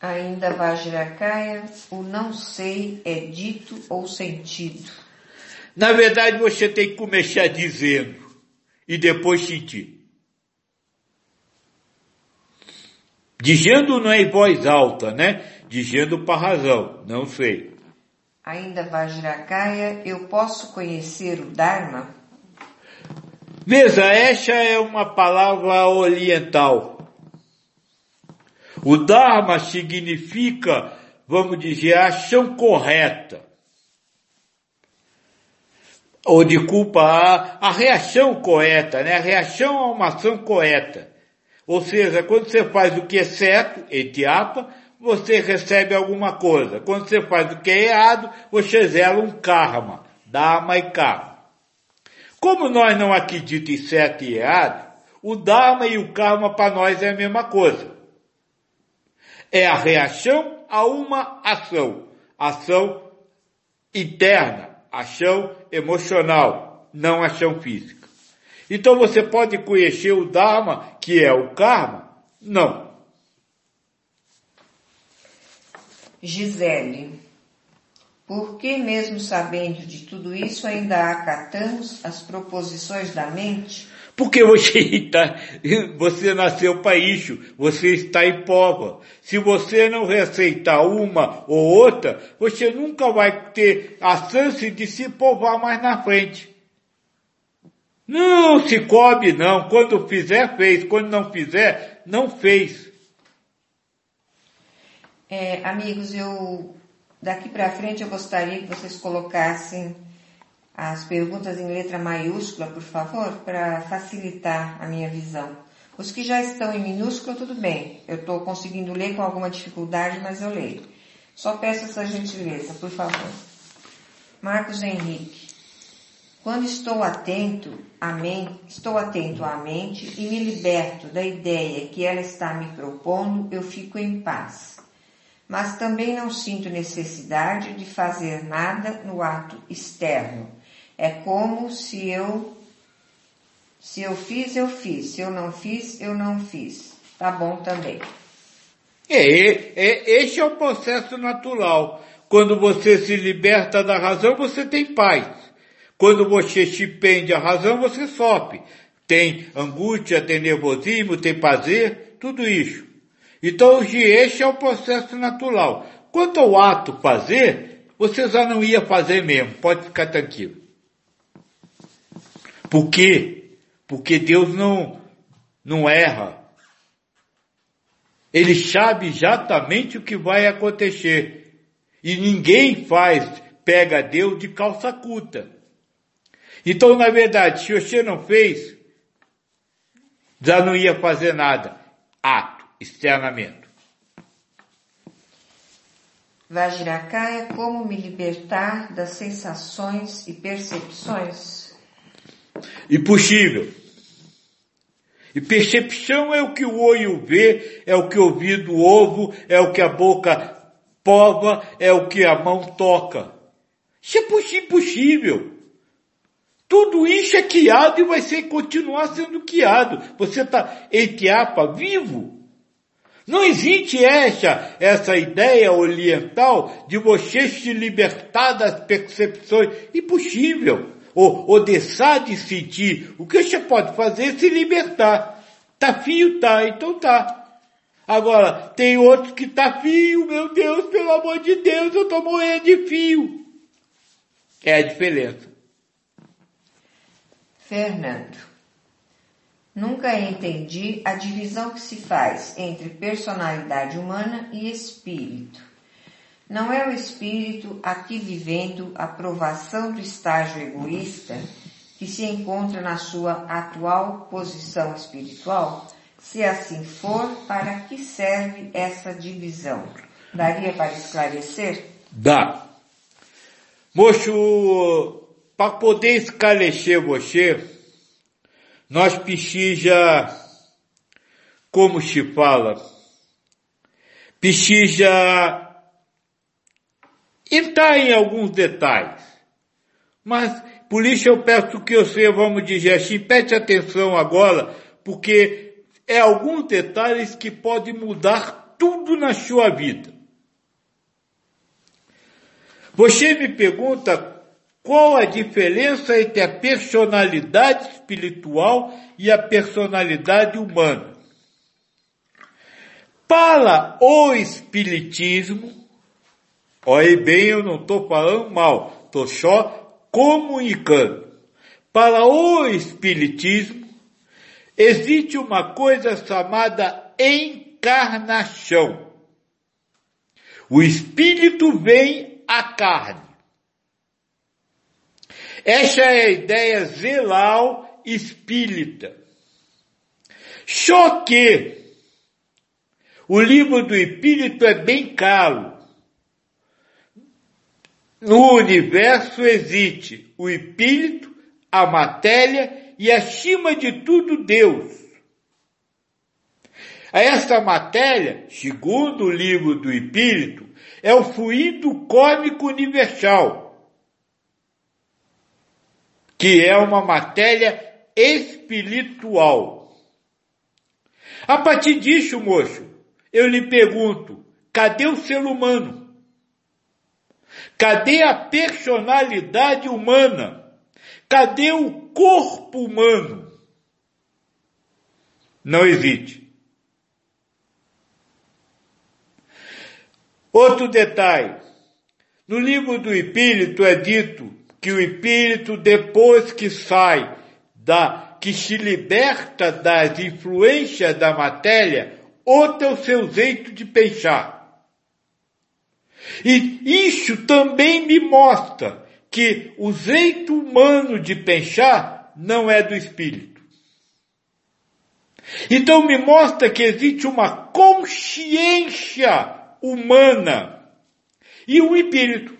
Ainda Vajracaya, o não sei é dito ou sentido. Na verdade, você tem que começar dizendo e depois sentir. Dizendo não é em voz alta, né? Dizendo para razão, não sei. Ainda Vajracaya, eu posso conhecer o Dharma? Veja, essa é uma palavra oriental. O Dharma significa, vamos dizer, a ação correta. Ou de culpa, a, a reação correta, né? A reação a uma ação correta. Ou seja, quando você faz o que é certo, etiapa, você recebe alguma coisa. Quando você faz o que é errado, você zela um karma, dharma e karma. Como nós não acreditamos em certo e errado, o dharma e o karma para nós é a mesma coisa. É a reação a uma ação. Ação interna, ação emocional, não ação física. Então você pode conhecer o Dharma, que é o karma? Não. Gisele, por que mesmo sabendo de tudo isso ainda acatamos as proposições da mente? Porque você está, você nasceu para isso, você está em pova. Se você não receitar uma ou outra, você nunca vai ter a chance de se povar mais na frente. Não se cobre não, quando fizer fez, quando não fizer, não fez. É, amigos, eu daqui para frente eu gostaria que vocês colocassem as perguntas em letra maiúscula, por favor, para facilitar a minha visão. Os que já estão em minúsculo, tudo bem. Eu estou conseguindo ler com alguma dificuldade, mas eu leio. Só peço essa gentileza, por favor. Marcos Henrique. Quando estou atento à mente, estou atento à mente e me liberto da ideia que ela está me propondo, eu fico em paz. Mas também não sinto necessidade de fazer nada no ato externo é como se eu, se eu fiz, eu fiz. Se eu não fiz, eu não fiz. Tá bom também. É, é, este é o processo natural. Quando você se liberta da razão, você tem paz. Quando você se pende à razão, você sofre. Tem angústia, tem nervosismo, tem prazer, tudo isso. Então, este é o processo natural. Quanto ao ato fazer, você já não ia fazer mesmo, pode ficar tranquilo. Por quê? Porque Deus não, não erra. Ele sabe exatamente o que vai acontecer. E ninguém faz pega Deus de calça curta. Então, na verdade, se você não fez, já não ia fazer nada. Ato, externamento. Vajrakaya, como me libertar das sensações e percepções? Impossível. E percepção é o que o olho vê, é o que o ouvido ouve, é o que a boca prova, é o que a mão toca. Isso é impossível. Tudo isso é criado e vai ser, continuar sendo criado. Você está, entre apa, vivo. Não existe essa, essa ideia oriental de você se libertar das percepções. Impossível. Ou, ou deixar de sentir. O que você pode fazer é se libertar. Tá fio? Tá. Então tá. Agora, tem outros que tá fio. Meu Deus, pelo amor de Deus, eu tô morrendo de fio. É a diferença. Fernando. Nunca entendi a divisão que se faz entre personalidade humana e espírito. Não é o espírito aqui vivendo a provação do estágio egoísta que se encontra na sua atual posição espiritual? Se assim for, para que serve essa divisão? Daria para esclarecer? Dá. Moço, para poder esclarecer você, nós precisa, como se fala, precisa entrar em alguns detalhes. Mas por isso eu peço que você, vamos dizer assim, preste atenção agora, porque é alguns detalhes que podem mudar tudo na sua vida. Você me pergunta qual a diferença entre a personalidade espiritual e a personalidade humana? Para o Espiritismo, olha bem, eu não estou falando mal, estou só comunicando. Para o Espiritismo, existe uma coisa chamada encarnação. O espírito vem à carne. Essa é a ideia zelal espírita. Só que o livro do espírito é bem caro. No universo existe o espírito, a matéria e acima de tudo Deus. Essa matéria, segundo o livro do espírito, é o fluido cósmico universal que é uma matéria espiritual. A partir disso, moço, eu lhe pergunto, cadê o ser humano? Cadê a personalidade humana? Cadê o corpo humano? Não existe. Outro detalhe. No livro do Espírito é dito que o espírito, depois que sai da, que se liberta das influências da matéria, outro é o seu jeito de pensar. E isso também me mostra que o jeito humano de pensar não é do espírito. Então me mostra que existe uma consciência humana e um espírito.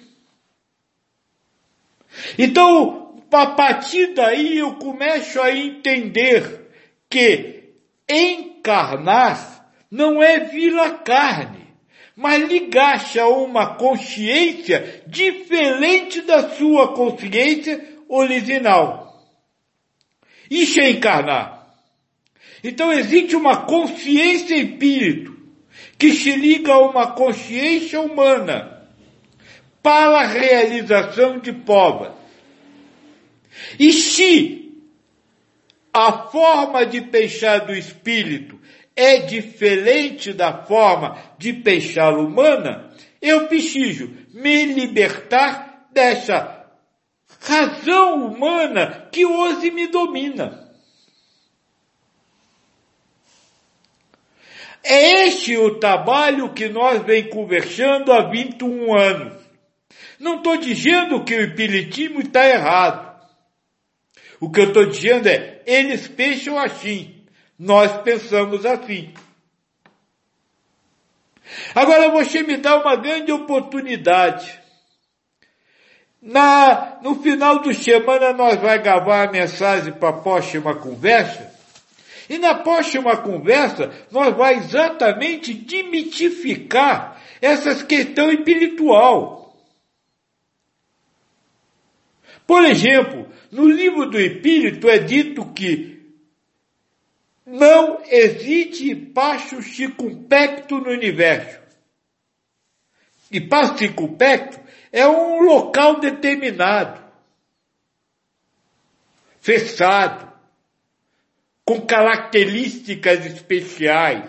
Então, a partir daí eu começo a entender que encarnar não é vir à carne, mas ligar-se a uma consciência diferente da sua consciência original. Isso é encarnar. Então existe uma consciência espírito que se liga a uma consciência humana para a realização de provas. E se a forma de pensar do espírito é diferente da forma de pensar humana, eu preciso me libertar dessa razão humana que hoje me domina. É este o trabalho que nós vem conversando há 21 anos. Não estou dizendo que o espiritismo está errado. O que eu estou dizendo é, eles pensam assim, nós pensamos assim. Agora você me dá uma grande oportunidade. Na, no final do semana nós vai gravar a mensagem para a próxima conversa. E na próxima conversa nós vai exatamente demitificar essas questões espiritual. Por exemplo, no livro do Espírito é dito que não existe espaço circunpecto no universo. Espaço circunpecto é um local determinado, fechado, com características especiais.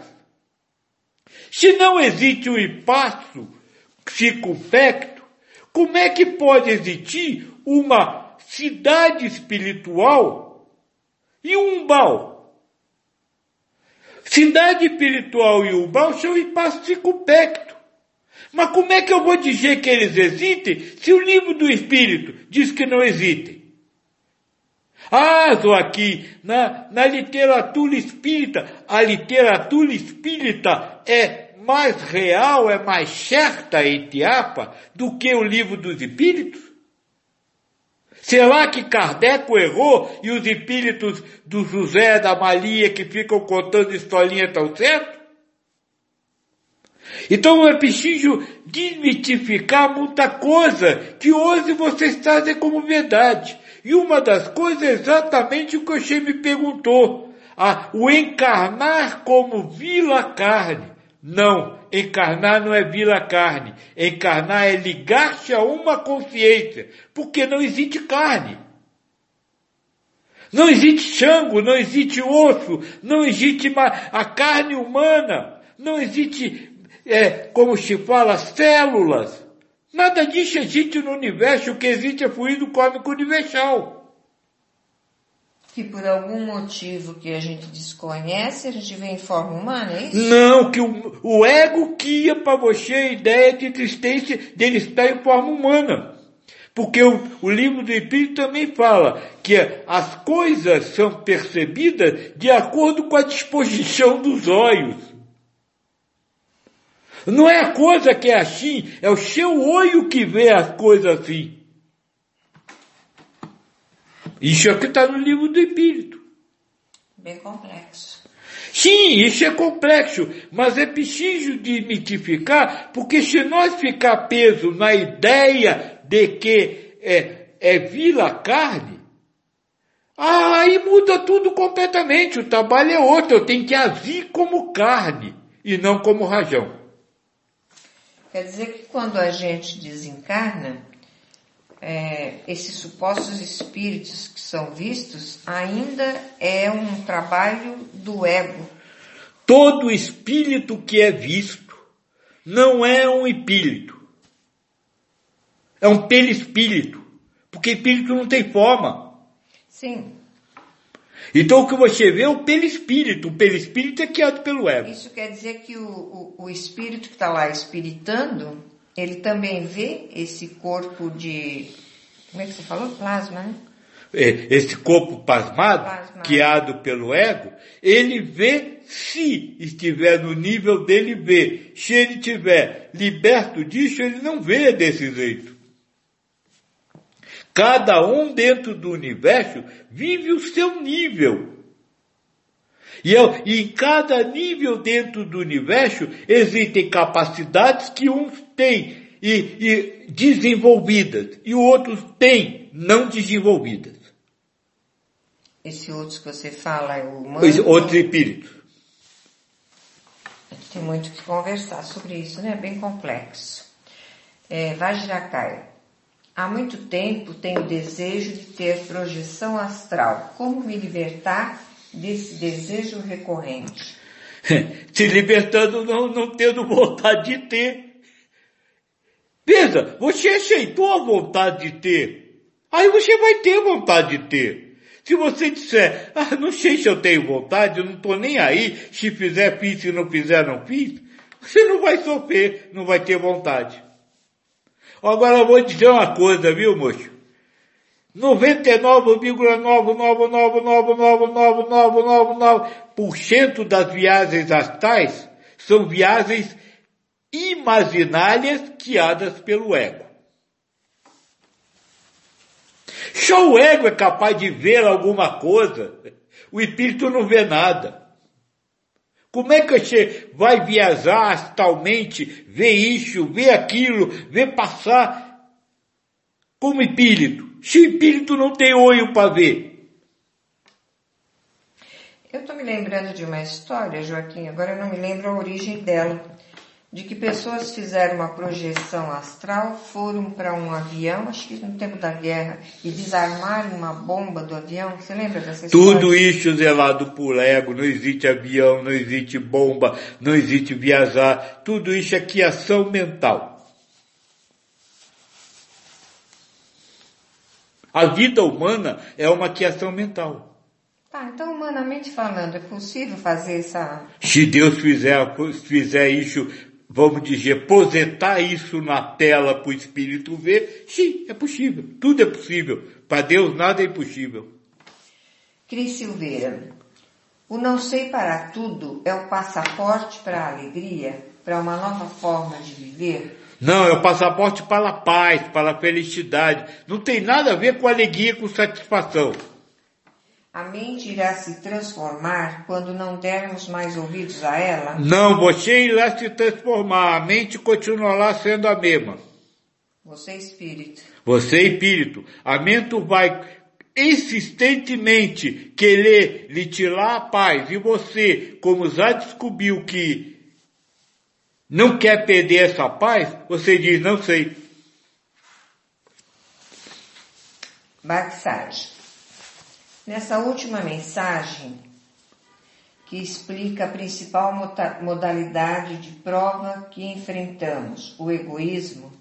Se não existe um espaço circunpecto, como é que pode existir uma cidade espiritual e um umbal? Cidade espiritual e umbal são espaços circunpectos. Mas como é que eu vou dizer que eles existem se o livro do Espírito diz que não existem? Ah, estou aqui, na, na literatura espírita, a literatura espírita é mais real, é mais certa, etiapa, do que o livro dos espíritos? Será que Kardec errou e os espíritos do José, da Maria, que ficam contando historinha estão certos? Então é preciso desmitificar muita coisa que hoje vocês trazem como verdade. E uma das coisas é exatamente o que o Che me perguntou. Ah, o encarnar como vila carne. Não, encarnar não é vila carne. Encarnar é ligar-se a uma consciência, porque não existe carne. Não existe sangue, não existe osso, não existe a carne humana, não existe, é, como se fala, células. Nada disso existe no universo, o que existe é fluido cósmico universal que por algum motivo que a gente desconhece, a gente vê em forma humana, é isso? Não, que o, o ego cria para você a ideia de existência dele estar em forma humana. Porque o, o livro do Espírito também fala que as coisas são percebidas de acordo com a disposição dos olhos. Não é a coisa que é assim, é o seu olho que vê as coisas assim. Isso é o que está no livro do Espírito. Bem complexo. Sim, isso é complexo, mas é preciso desmitificar, porque se nós ficar preso na ideia de que é, é vila carne, aí muda tudo completamente. O trabalho é outro, eu tenho que agir como carne e não como rajão. Quer dizer que quando a gente desencarna, é, esses supostos espíritos que são vistos ainda é um trabalho do ego. Todo espírito que é visto não é um espírito. É um perispírito. Porque espírito não tem forma. Sim. Então o que você vê é o perispírito. O perispírito é criado pelo ego. Isso quer dizer que o, o, o espírito que está lá espiritando ele também vê esse corpo de, como é que você falou? Plasma, né? É, esse corpo pasmado, pasmado, criado pelo ego, ele vê se estiver no nível dele ver. Se ele estiver liberto disso, ele não vê desse jeito. Cada um dentro do universo vive o seu nível. E, eu, e em cada nível dentro do universo existem capacidades que uns têm e, e desenvolvidas e outros têm não desenvolvidas. Esse outro que você fala é o humano? Outro espírito. Tem muito que conversar sobre isso, né? Bem complexo. É, Vajrakai. Há muito tempo tenho desejo de ter projeção astral. Como me libertar desse desejo recorrente? Se libertando, não, não tendo vontade de ter. Veja, você aceitou a vontade de ter. Aí você vai ter vontade de ter. Se você disser, ah, não sei se eu tenho vontade, eu não estou nem aí, se fizer fiz, se não fizer não fiz, você não vai sofrer, não vai ter vontade. Agora eu vou dizer uma coisa, viu, moço? 99,999999999% das viagens astrais são viagens imaginárias guiadas pelo ego. Só o ego é capaz de ver alguma coisa, o espírito não vê nada. Como é que você vai viajar astralmente, ver isso, ver aquilo, ver passar como espírito? Se o espírito não tem olho para ver. Eu estou me lembrando de uma história, Joaquim, agora eu não me lembro a origem dela de que pessoas fizeram uma projeção astral, foram para um avião, acho que no tempo da guerra, e desarmaram uma bomba do avião. Você lembra dessa história? Tudo isso zelado por ego, não existe avião, não existe bomba, não existe viajar, tudo isso é criação mental. A vida humana é uma criação mental. Tá, então humanamente falando, é possível fazer essa... Se Deus fizer, fizer isso vamos dizer, projetar isso na tela para o espírito ver, sim, é possível. Tudo é possível. Para Deus nada é impossível. Cris Silveira, o não sei para tudo é o passaporte para a alegria, para uma nova forma de viver? Não, é o passaporte para a paz, para a felicidade. Não tem nada a ver com alegria, com satisfação. A mente irá se transformar quando não dermos mais ouvidos a ela? Não, você irá se transformar. A mente continuará sendo a mesma. Você é espírito. Você é espírito. A mente vai insistentemente querer lhe tirar a paz. E você, como já descobriu que não quer perder essa paz, você diz, não sei. Baxage. Nessa última mensagem, que explica a principal modalidade de prova que enfrentamos, o egoísmo,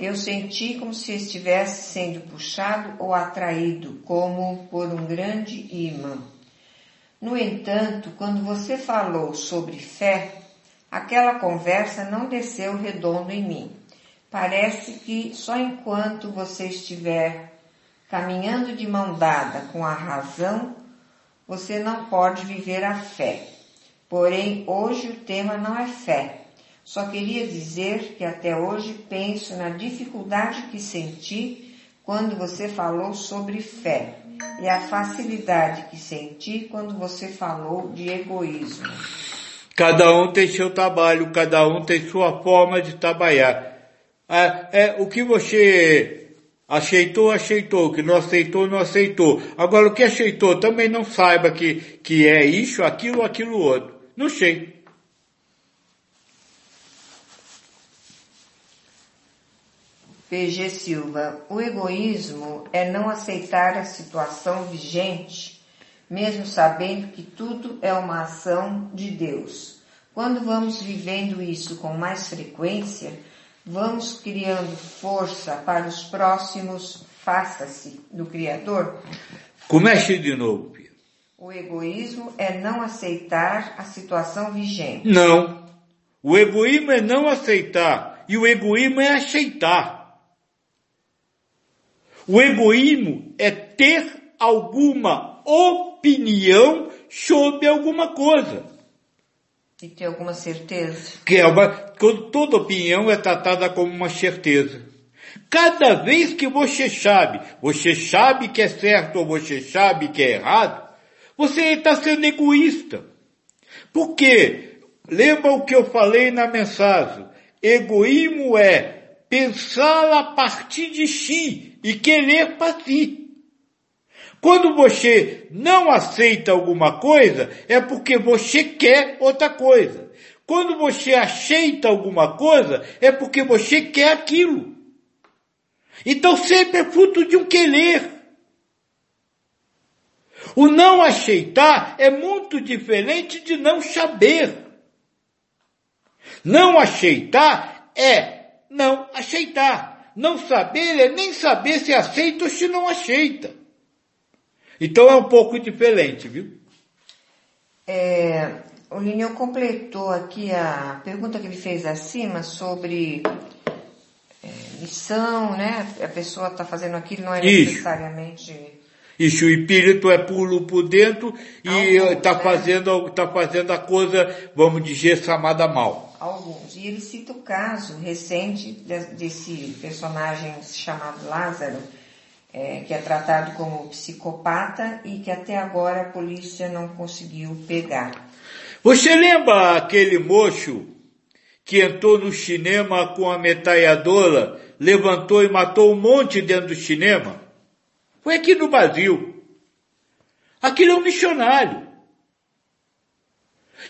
eu senti como se estivesse sendo puxado ou atraído, como por um grande imã. No entanto, quando você falou sobre fé, aquela conversa não desceu redondo em mim. Parece que só enquanto você estiver caminhando de mão dada com a razão, você não pode viver a fé. Porém, hoje o tema não é fé. Só queria dizer que até hoje penso na dificuldade que senti quando você falou sobre fé e a facilidade que senti quando você falou de egoísmo. Cada um tem seu trabalho, cada um tem sua forma de trabalhar. É, é o que você Aceitou, aceitou. Que não aceitou, não aceitou. Agora, o que aceitou também não saiba que, que é isso, aquilo, aquilo outro. Não sei. PG Silva, o egoísmo é não aceitar a situação vigente, mesmo sabendo que tudo é uma ação de Deus. Quando vamos vivendo isso com mais frequência, Vamos criando força para os próximos faça-se do Criador? Comece de novo, Pia. O egoísmo é não aceitar a situação vigente. Não. O egoísmo é não aceitar. E o egoísmo é aceitar. O egoísmo é ter alguma opinião sobre alguma coisa. E ter alguma certeza. Que é uma, toda opinião é tratada como uma certeza. Cada vez que você sabe, você sabe que é certo ou você sabe que é errado, você está sendo egoísta. Por quê? Lembra o que eu falei na mensagem? Egoísmo é pensar a partir de si e querer para si. Quando você não aceita alguma coisa, é porque você quer outra coisa. Quando você aceita alguma coisa, é porque você quer aquilo. Então sempre é fruto de um querer. O não aceitar é muito diferente de não saber. Não aceitar é não aceitar. Não saber é nem saber se aceita ou se não aceita. Então é um pouco diferente, viu? É, o Lineu completou aqui a pergunta que ele fez acima sobre é, missão, né? A pessoa está fazendo aquilo, não é Isso. necessariamente. Isso, o espírito é puro por dentro e está né? fazendo, tá fazendo a coisa, vamos dizer, chamada mal. Alguns. E ele cita o caso recente de- desse personagem chamado Lázaro, é, que é tratado como psicopata e que até agora a polícia não conseguiu pegar. Você lembra aquele moço que entrou no cinema com a metralhadora, levantou e matou um monte dentro do cinema? Foi aqui no Brasil. Aquilo é um missionário.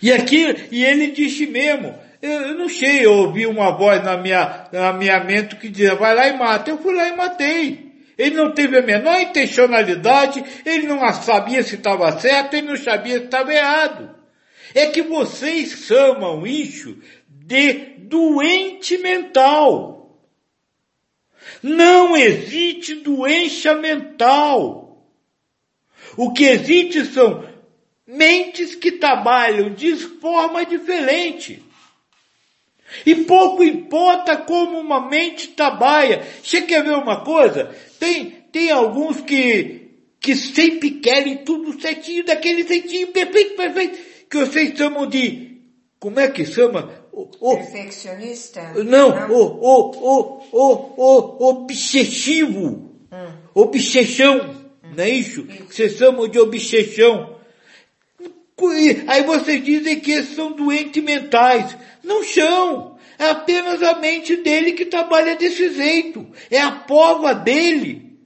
E aqui, e ele disse mesmo, eu, eu não sei, eu ouvi uma voz na minha, na minha mente que dizia, vai lá e mata. Eu fui lá e matei. Ele não teve a menor intencionalidade, ele não sabia se estava certo, ele não sabia se estava errado. É que vocês chamam isso de doente mental. Não existe doença mental. O que existe são mentes que trabalham de forma diferente. E pouco importa como uma mente trabalha. Você quer ver uma coisa? Tem, tem alguns que, que sempre querem tudo certinho, daquele jeitinho perfeito, perfeito, que vocês chamam de, como é que chama? O, o, Perfeccionista? não, o, o, o, o, o, obsessivo. Hum. Obsessão. Não é isso? Que vocês chamam de obsessão. Aí vocês dizem que esses são doentes mentais. Não são. É apenas a mente dele que trabalha desse jeito. É a prova dele.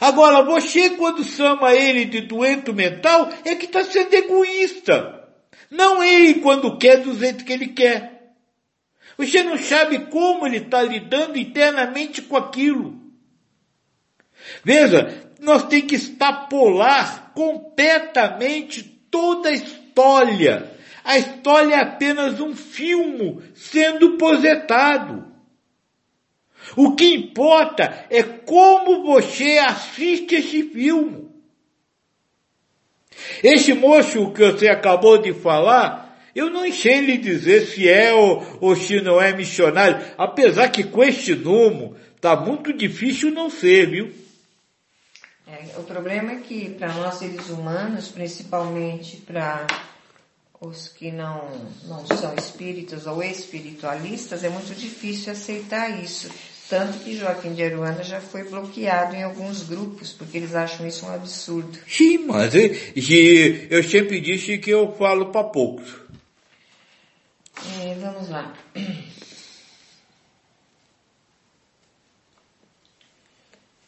Agora, você quando chama ele de doente mental, é que está sendo egoísta. Não ele quando quer do jeito que ele quer. Você não sabe como ele está lidando internamente com aquilo. Veja, nós temos que extrapolar completamente toda a história. A história é apenas um filme sendo projetado. O que importa é como você assiste esse filme. Esse moço que você acabou de falar, eu não sei lhe dizer se é ou, ou se não é missionário, apesar que com este nome tá muito difícil não ser, viu? É, o problema é que para nós seres humanos, principalmente para os que não, não são espíritos ou espiritualistas, é muito difícil aceitar isso. Tanto que Joaquim de Aruana já foi bloqueado em alguns grupos, porque eles acham isso um absurdo. Sim, mas eu, e eu sempre disse que eu falo para poucos. Vamos lá.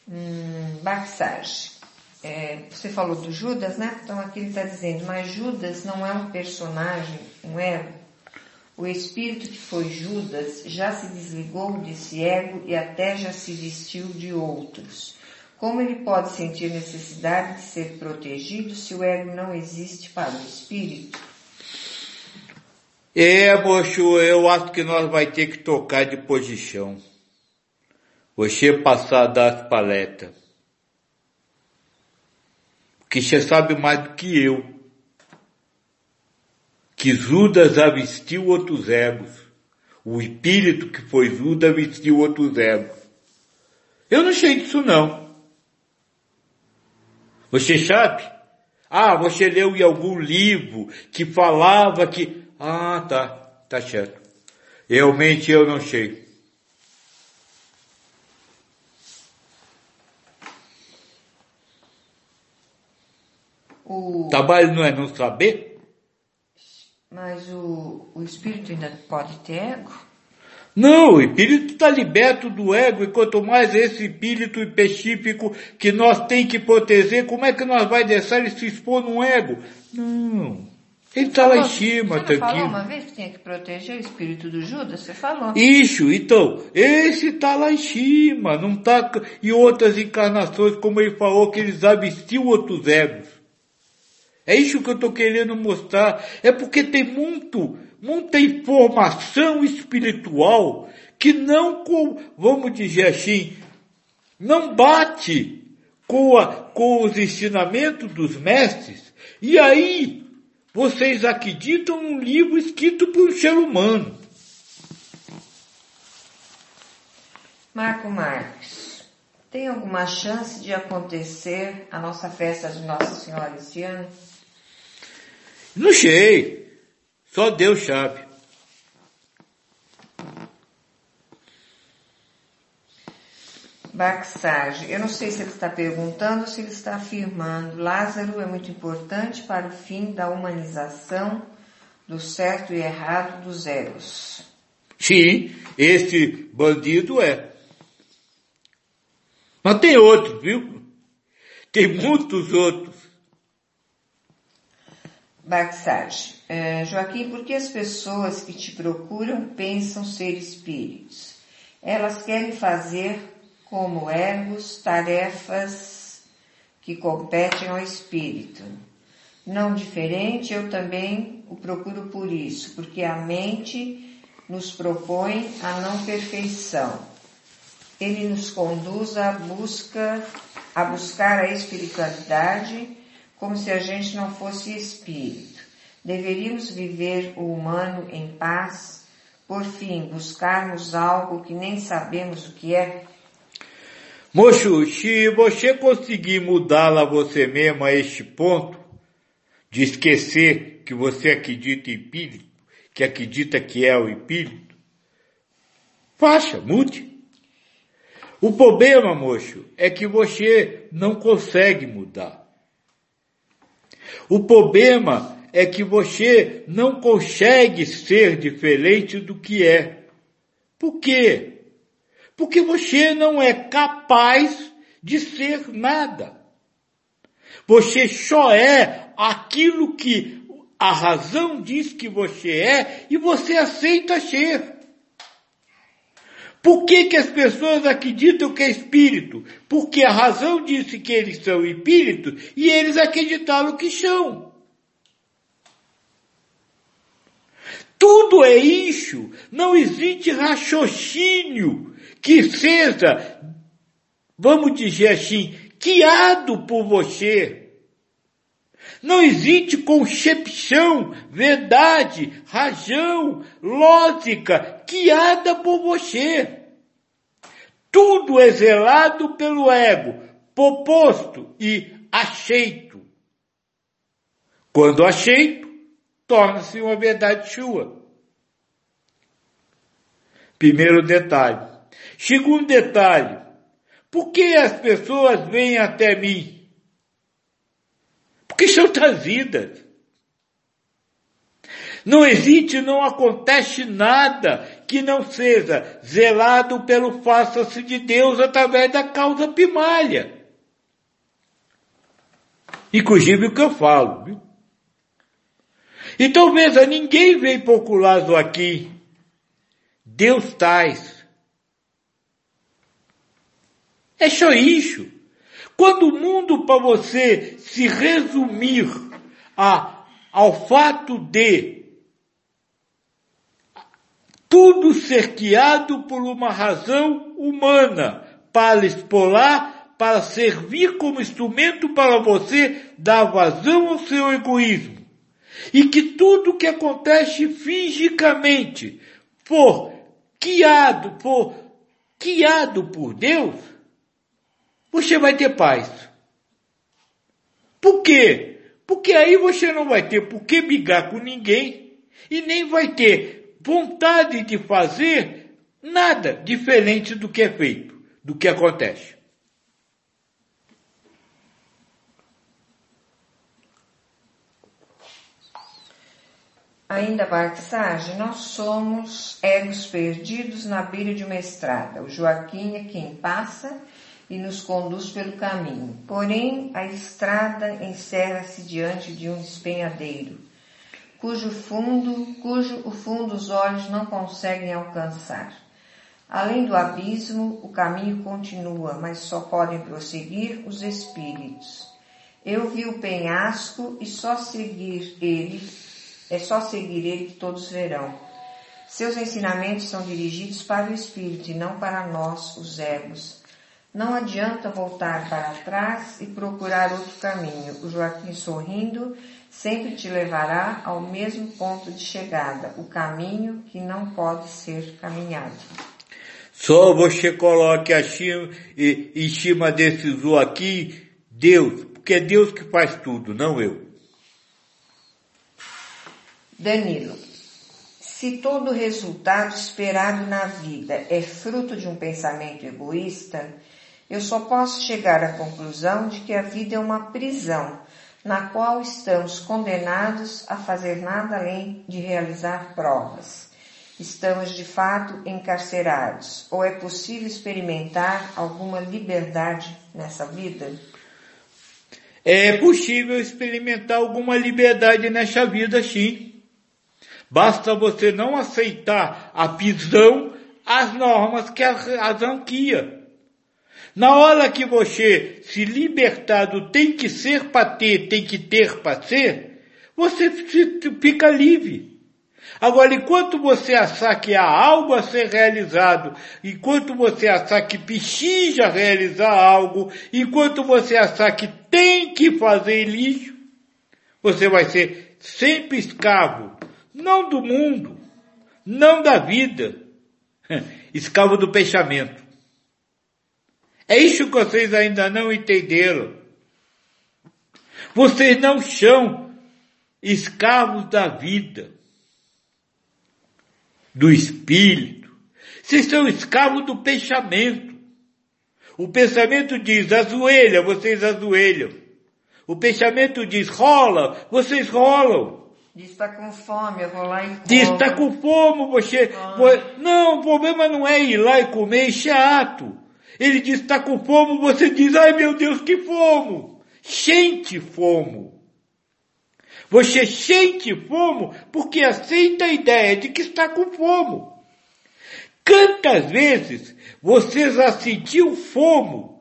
Hum, Baxage. É, você falou do Judas, né? Então aqui ele está dizendo, mas Judas não é um personagem, um ego. O espírito que foi Judas já se desligou desse ego e até já se vestiu de outros. Como ele pode sentir necessidade de ser protegido se o ego não existe para o espírito? É, moço, eu acho que nós vai ter que tocar de posição. Você passar das paletas. Porque você sabe mais do que eu. Que Judas vestiu outros egos. O espírito que foi Judas vestiu outros egos. Eu não sei disso não. Você sabe? Ah, você leu em algum livro que falava que... Ah, tá. Tá certo. Realmente eu não sei. O, Trabalho não é não saber? mas o, o espírito ainda pode ter ego? Não, o espírito está liberto do ego e quanto mais esse espírito específico que nós tem que proteger, como é que nós vai deixar ele se expor no ego? Não. Ele está lá em cima, Você não falou tranquilo. uma vez que tinha que proteger o espírito do Judas? Você falou. Isso, então, esse está lá em cima, não está em outras encarnações, como ele falou, que eles vestiu outros egos. É isso que eu estou querendo mostrar. É porque tem muito, muita informação espiritual que não, vamos dizer assim, não bate com, a, com os ensinamentos dos mestres. E aí, vocês acreditam num livro escrito por um ser humano. Marco Marques, tem alguma chance de acontecer a nossa festa de Nossa Senhora esse ano? Não sei. Só Deus sabe. Baxage, eu não sei se ele está perguntando ou se ele está afirmando. Lázaro é muito importante para o fim da humanização do certo e errado dos egos. Sim, esse bandido é. Mas tem outros, viu? Tem muitos outros. Baxage, é, Joaquim, por que as pessoas que te procuram pensam ser espíritos? Elas querem fazer como ergos tarefas que competem ao espírito. Não diferente, eu também o procuro por isso, porque a mente nos propõe a não perfeição. Ele nos conduz à busca, a buscar a espiritualidade como se a gente não fosse espírito. Deveríamos viver o humano em paz, por fim, buscarmos algo que nem sabemos o que é. Mocho, se você conseguir mudá-la você mesmo a este ponto, de esquecer que você acredita em espírito, que acredita que é o espírito, faça, mude. O problema, moço, é que você não consegue mudar. O problema é que você não consegue ser diferente do que é. Por quê? Porque você não é capaz de ser nada. Você só é aquilo que a razão diz que você é e você aceita ser. Por que, que as pessoas acreditam que é espírito? Porque a razão disse que eles são espíritos e eles acreditaram que são. Tudo é isso. Não existe raciocínio que seja, vamos dizer assim, guiado por você. Não existe concepção, verdade, razão, lógica guiada por você. Tudo é zelado pelo ego, proposto e aceito. Quando aceito, torna-se uma verdade sua. Primeiro detalhe. Segundo detalhe. Por que as pessoas vêm até mim? Porque são trazidas. Não existe, não acontece nada que não seja zelado pelo faça-se de Deus através da causa primária. Inclusive o que eu falo. Viu? Então veja, ninguém vem procurado aqui. Deus tais. É só isso. Quando o mundo para você se resumir a, ao fato de tudo ser guiado por uma razão humana para expolar, para servir como instrumento para você dar vazão ao seu egoísmo. E que tudo que acontece fisicamente for guiado, for guiado por Deus, você vai ter paz. Por quê? Porque aí você não vai ter por que brigar com ninguém e nem vai ter vontade de fazer nada diferente do que é feito, do que acontece. Ainda Barksage, nós somos egos perdidos na beira de uma estrada. O Joaquim é quem passa e nos conduz pelo caminho. Porém, a estrada encerra-se diante de um despenhadeiro, cujo fundo, cujo o fundo os olhos não conseguem alcançar. Além do abismo, o caminho continua, mas só podem prosseguir os espíritos. Eu vi o penhasco e só seguir ele, é só seguir ele que todos verão. Seus ensinamentos são dirigidos para o espírito e não para nós, os egos. Não adianta voltar para trás e procurar outro caminho. O Joaquim sorrindo sempre te levará ao mesmo ponto de chegada, o caminho que não pode ser caminhado. Só você coloque acima, em cima desse zoo aqui, Deus, porque é Deus que faz tudo, não eu. Danilo, se todo resultado esperado na vida é fruto de um pensamento egoísta, eu só posso chegar à conclusão de que a vida é uma prisão, na qual estamos condenados a fazer nada além de realizar provas. Estamos de fato encarcerados, ou é possível experimentar alguma liberdade nessa vida? É possível experimentar alguma liberdade nessa vida, sim. Basta você não aceitar a prisão, as normas que a razão guia. Na hora que você se libertar do tem que ser para ter, tem que ter para ser, você fica livre. Agora, enquanto você achar que há algo a ser realizado, enquanto você achar que precisa realizar algo, enquanto você achar que tem que fazer lixo, você vai ser sempre escravo não do mundo, não da vida, escravo do pensamento. É isso que vocês ainda não entenderam. Vocês não são escravos da vida, do espírito. Vocês são escravos do pensamento. O pensamento diz ajoelha, vocês ajoelham. O pensamento diz rola, vocês rolam. Diz está com fome, eu vou lá e como. Diz está com fome, você... Ah. Não, o problema não é ir lá e comer, isso é ato. Ele diz está com fome, você diz, ai meu Deus, que fome. Sente fome. Você sente fome porque aceita a ideia de que está com fome. Quantas vezes você já sentiu fome?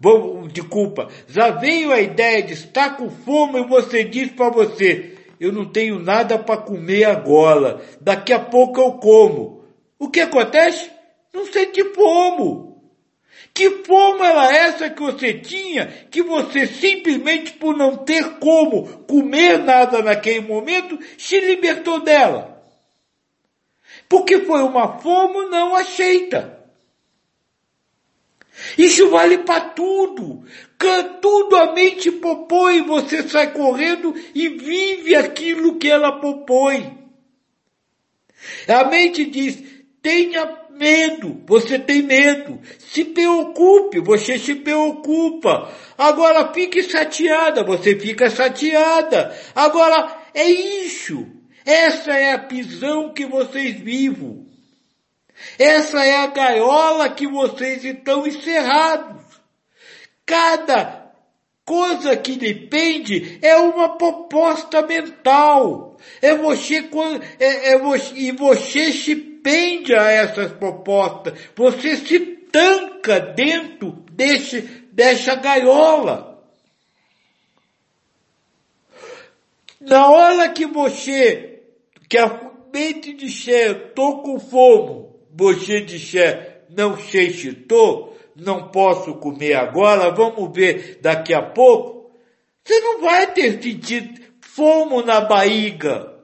Bom, desculpa, já veio a ideia de estar com fome e você diz para você, eu não tenho nada para comer agora, daqui a pouco eu como. O que acontece? Não sente fome. Que fome era essa que você tinha, que você simplesmente por não ter como comer nada naquele momento, se libertou dela? Porque foi uma fome não aceita. Isso vale para tudo. Tudo a mente propõe, você sai correndo e vive aquilo que ela propõe. A mente diz, tenha medo, você tem medo. Se preocupe, você se preocupa. Agora fique chateada, você fica chateada. Agora é isso. Essa é a prisão que vocês vivem. Essa é a gaiola que vocês estão encerrados. Cada coisa que depende é uma proposta mental. É você, é, é você, e você se pende a essas propostas. Você se tanca dentro desse, dessa gaiola. Na hora que você, que a mente disser, tô com fome, você disser, não sei se estou, não posso comer agora, vamos ver daqui a pouco, você não vai ter sentido fome na barriga.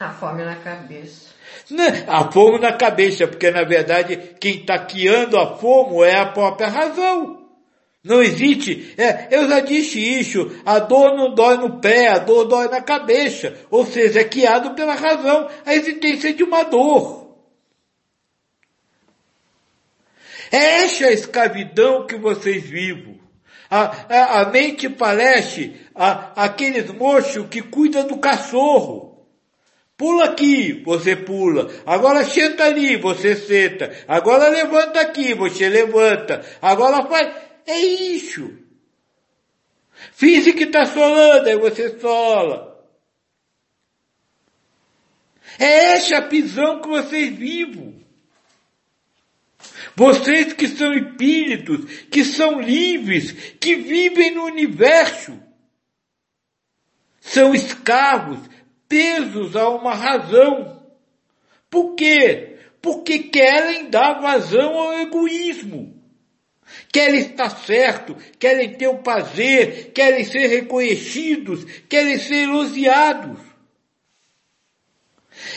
A fome na cabeça. Né? A fome na cabeça, porque na verdade quem está criando a fome é a própria razão. Não existe, é, eu já disse isso, a dor não dói no pé, a dor dói na cabeça, ou seja, é criado pela razão, a existência de uma dor. É essa a escravidão que vocês vivem. A, a, a mente parece a, aqueles mochos que cuidam do cachorro. Pula aqui, você pula. Agora senta ali, você senta. Agora levanta aqui, você levanta. Agora faz. É isso. Finge que está solando, aí você sola. É essa a prisão que vocês vivem. Vocês que são espíritos, que são livres, que vivem no universo, são escravos, presos a uma razão. Por quê? Porque querem dar vazão ao egoísmo. Querem estar certo, querem ter o prazer, querem ser reconhecidos, querem ser elogiados.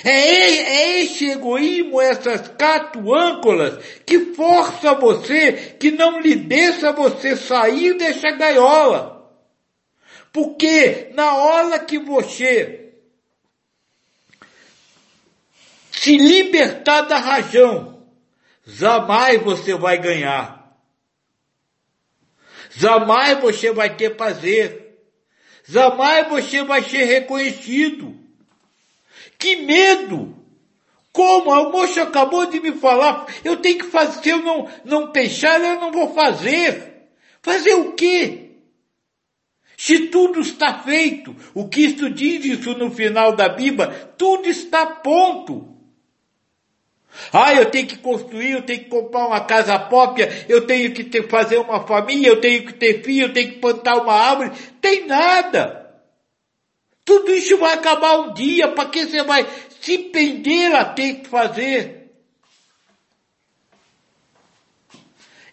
É, é esse egoísmo, essas catuâncolas que força você, que não lhe deixa você sair dessa gaiola. Porque na hora que você se libertar da rajão, jamais você vai ganhar. Jamais você vai ter prazer. Jamais você vai ser reconhecido. Que medo! Como? A moça acabou de me falar, eu tenho que fazer, se eu não, não deixar, eu não vou fazer. Fazer o quê? Se tudo está feito, o que isso diz isso no final da Bíblia, tudo está ponto. Ah, eu tenho que construir, eu tenho que comprar uma casa própria, eu tenho que ter, fazer uma família, eu tenho que ter filho, eu tenho que plantar uma árvore. Tem nada. Tudo isso vai acabar um dia, para que você vai se pender a ter que fazer?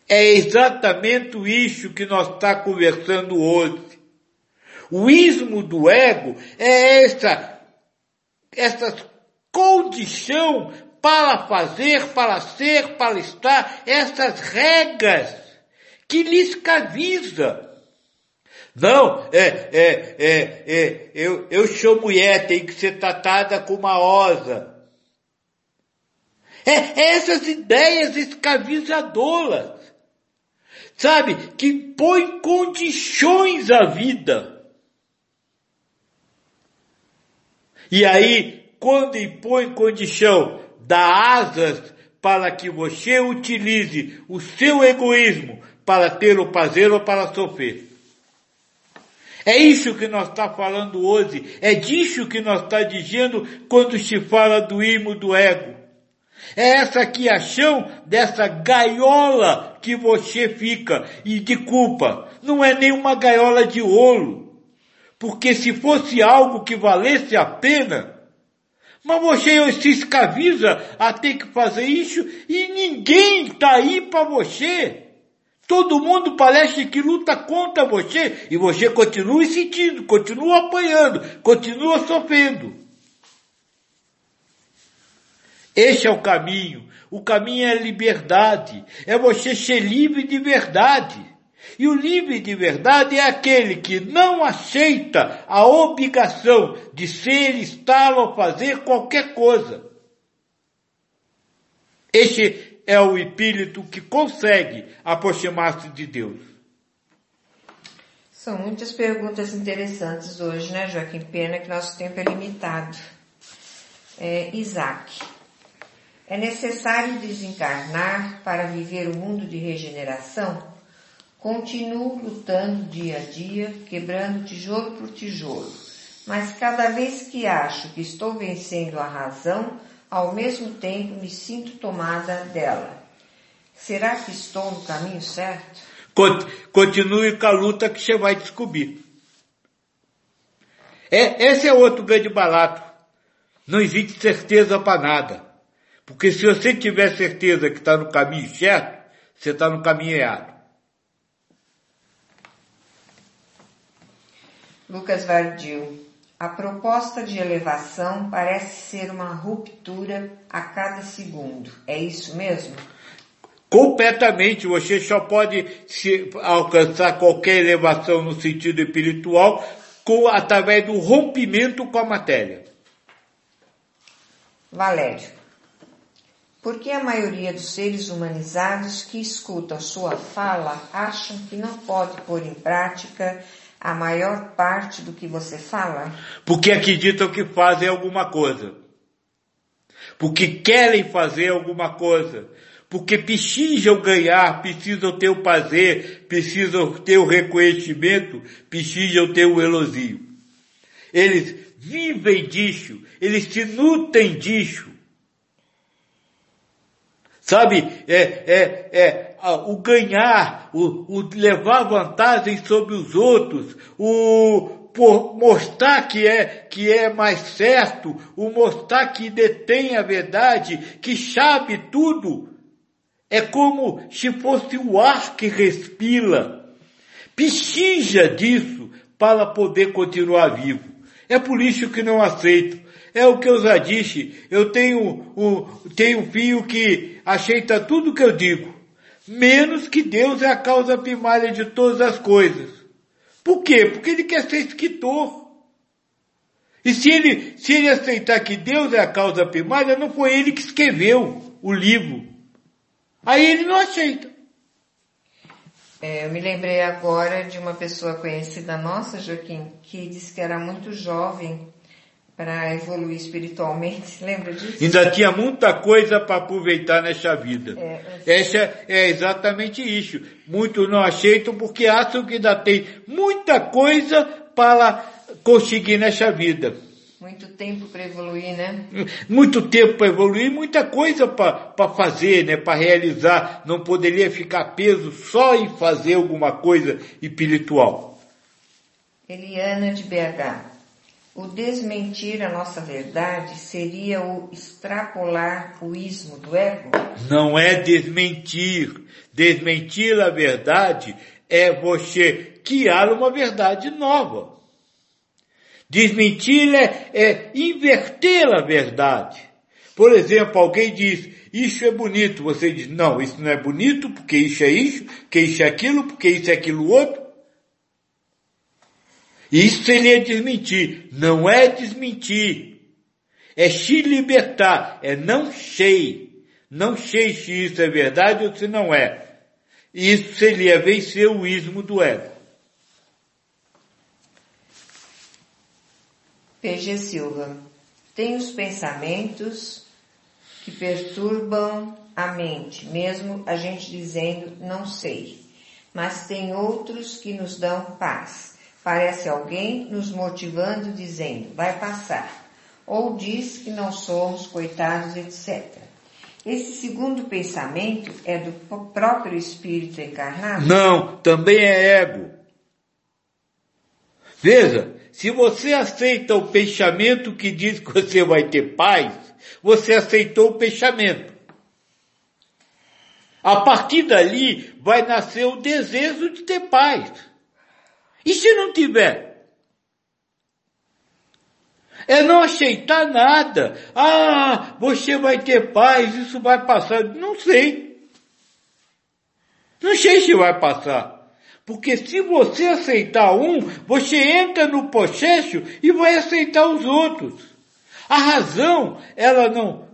É exatamente isso que nós está conversando hoje. O ismo do ego é essa, essa condição para fazer, para ser, para estar, essas regras que lhe escraviza. Não, é, é, é, é, eu, eu sou mulher, tenho que ser tratada como uma osa. É essas ideias escravizadoras, sabe, que põem condições à vida. E aí, quando impõe condição, dá asas para que você utilize o seu egoísmo para ter o prazer ou para sofrer. É isso que nós está falando hoje. É disso que nós está dizendo quando se fala do imo do ego. É essa aqui a chão dessa gaiola que você fica e de culpa. Não é nenhuma gaiola de ouro. Porque se fosse algo que valesse a pena, mas você se escraviza a ter que fazer isso e ninguém está aí para você. Todo mundo parece que luta contra você e você continua sentindo, continua apanhando, continua sofrendo. Este é o caminho. O caminho é a liberdade. É você ser livre de verdade. E o livre de verdade é aquele que não aceita a obrigação de ser, estar ou fazer qualquer coisa. Este é o espírito que consegue aproximar-se de Deus? São muitas perguntas interessantes hoje, né, Joaquim? Pena que nosso tempo é limitado. É, Isaac. É necessário desencarnar para viver o mundo de regeneração? Continuo lutando dia a dia, quebrando tijolo por tijolo. Mas cada vez que acho que estou vencendo a razão, ao mesmo tempo me sinto tomada dela. Será que estou no caminho certo? Continue com a luta que você vai descobrir. É, esse é outro grande barato. Não existe certeza para nada. Porque se você tiver certeza que está no caminho certo, você está no caminho errado. Lucas Vardil. A proposta de elevação parece ser uma ruptura a cada segundo. É isso mesmo? Completamente. Você só pode se, alcançar qualquer elevação no sentido espiritual com, através do rompimento com a matéria. Valério. Por que a maioria dos seres humanizados que escutam sua fala acham que não pode pôr em prática a maior parte do que você fala? Porque acreditam que fazem alguma coisa. Porque querem fazer alguma coisa. Porque precisam ganhar, precisam ter o prazer, precisam ter o reconhecimento, precisam ter o elogio. Eles vivem disso, eles se nutrem disso. Sabe, é, é, é, o ganhar, o, o levar vantagem sobre os outros, o por mostrar que é, que é mais certo, o mostrar que detém a verdade, que sabe tudo, é como se fosse o ar que respira. Precisa disso para poder continuar vivo. É por isso que não aceito. É o que eu já disse. Eu tenho, o, tenho um filho que aceita tudo que eu digo. Menos que Deus é a causa primária de todas as coisas. Por quê? Porque ele quer ser escritor. E se ele, se ele aceitar que Deus é a causa primária, não foi ele que escreveu o livro. Aí ele não aceita. É, eu me lembrei agora de uma pessoa conhecida nossa, Joaquim, que disse que era muito jovem para evoluir espiritualmente. Lembra disso? Ainda tinha muita coisa para aproveitar nessa vida. É, Essa é exatamente isso. Muitos não aceitam porque acham que ainda tem muita coisa para conseguir nessa vida. Muito tempo para evoluir, né? Muito tempo para evoluir, muita coisa para fazer, né? Para realizar. Não poderia ficar peso só em fazer alguma coisa espiritual. Eliana de BH. O desmentir a nossa verdade seria o extrapolar o ismo do ego? Não é desmentir. Desmentir a verdade é você criar uma verdade nova. Desmentir é, é inverter a verdade. Por exemplo, alguém diz, isso é bonito. Você diz, não, isso não é bonito porque isso é isso, porque isso é aquilo, porque isso é aquilo outro. Isso seria desmentir. Não é desmentir. É se libertar. É não sei. Não sei se isso é verdade ou se não é. Isso seria vencer o ismo do ego. PG Silva. Tem os pensamentos que perturbam a mente, mesmo a gente dizendo não sei. Mas tem outros que nos dão paz. Parece alguém nos motivando dizendo vai passar. Ou diz que não somos coitados, etc. Esse segundo pensamento é do próprio espírito encarnado? Não, também é ego. Veja, se você aceita o pensamento que diz que você vai ter paz, você aceitou o pensamento. A partir dali vai nascer o desejo de ter paz. E se não tiver? É não aceitar nada. Ah, você vai ter paz, isso vai passar. Não sei. Não sei se vai passar. Porque se você aceitar um, você entra no processo e vai aceitar os outros. A razão, ela não,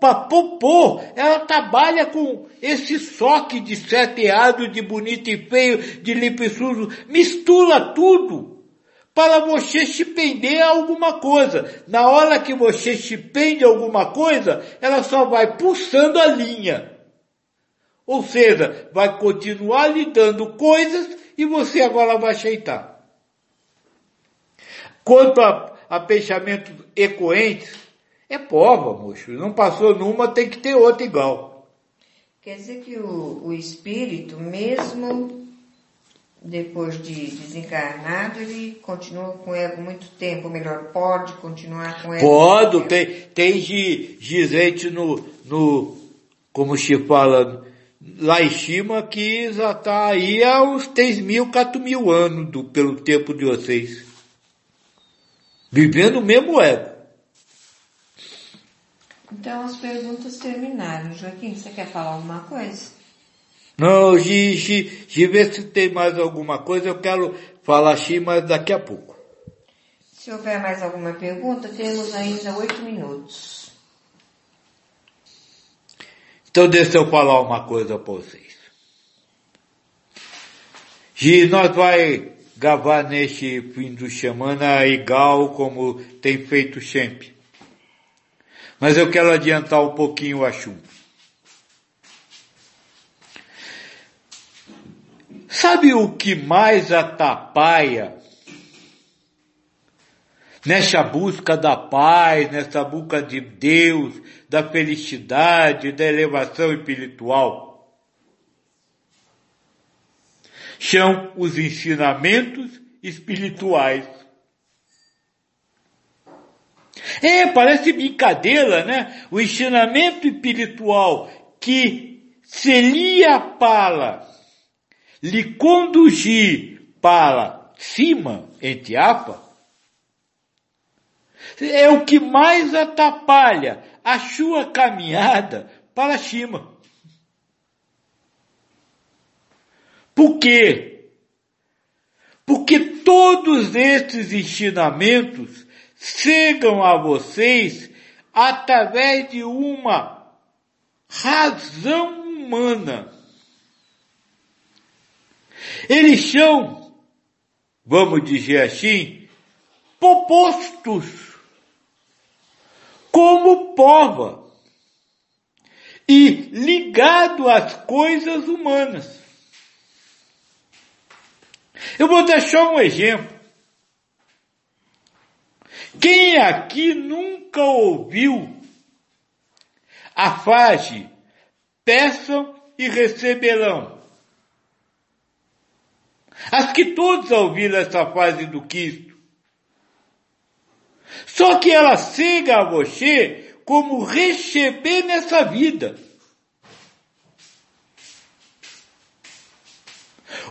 para popô, ela trabalha com esse soque de sete errado, de bonito e feio, de limpo e sujo, mistura tudo para você se pender a alguma coisa. Na hora que você se pende a alguma coisa, ela só vai pulsando a linha. Ou seja, vai continuar lhe dando coisas e você agora vai aceitar. Quanto a, a pensamentos ecoentes, é prova, moço. Não passou numa, tem que ter outra igual. Quer dizer que o, o espírito, mesmo depois de desencarnado, ele continua com ego muito tempo, ou melhor, pode continuar com ego. Pode, tem, tem gente no, no, como se fala, lá em cima que já está aí há uns 3 mil, 4 mil anos do, pelo tempo de vocês. Vivendo o mesmo ego. Então as perguntas terminaram. Joaquim, você quer falar alguma coisa? Não, de, de ver se tem mais alguma coisa, eu quero falar assim, mas daqui a pouco. Se houver mais alguma pergunta, temos ainda oito minutos. Então deixa eu falar uma coisa para vocês. E nós vai gravar neste fim de semana igual como tem feito sempre. Mas eu quero adiantar um pouquinho o assunto. Sabe o que mais atrapalha nessa busca da paz, nessa busca de Deus, da felicidade, da elevação espiritual. São os ensinamentos espirituais. É, parece brincadeira, né? O ensinamento espiritual que seria para lhe conduzir para cima, entre aspas, É o que mais atrapalha a sua caminhada para cima. Por quê? Porque todos esses ensinamentos chegam a vocês através de uma razão humana. Eles são, vamos dizer assim, propostos como prova e ligado às coisas humanas. Eu vou deixar um exemplo. Quem aqui nunca ouviu a frase peçam e receberão? Acho que todos ouviram essa frase do Cristo. Só que ela chega a você como receber nessa vida.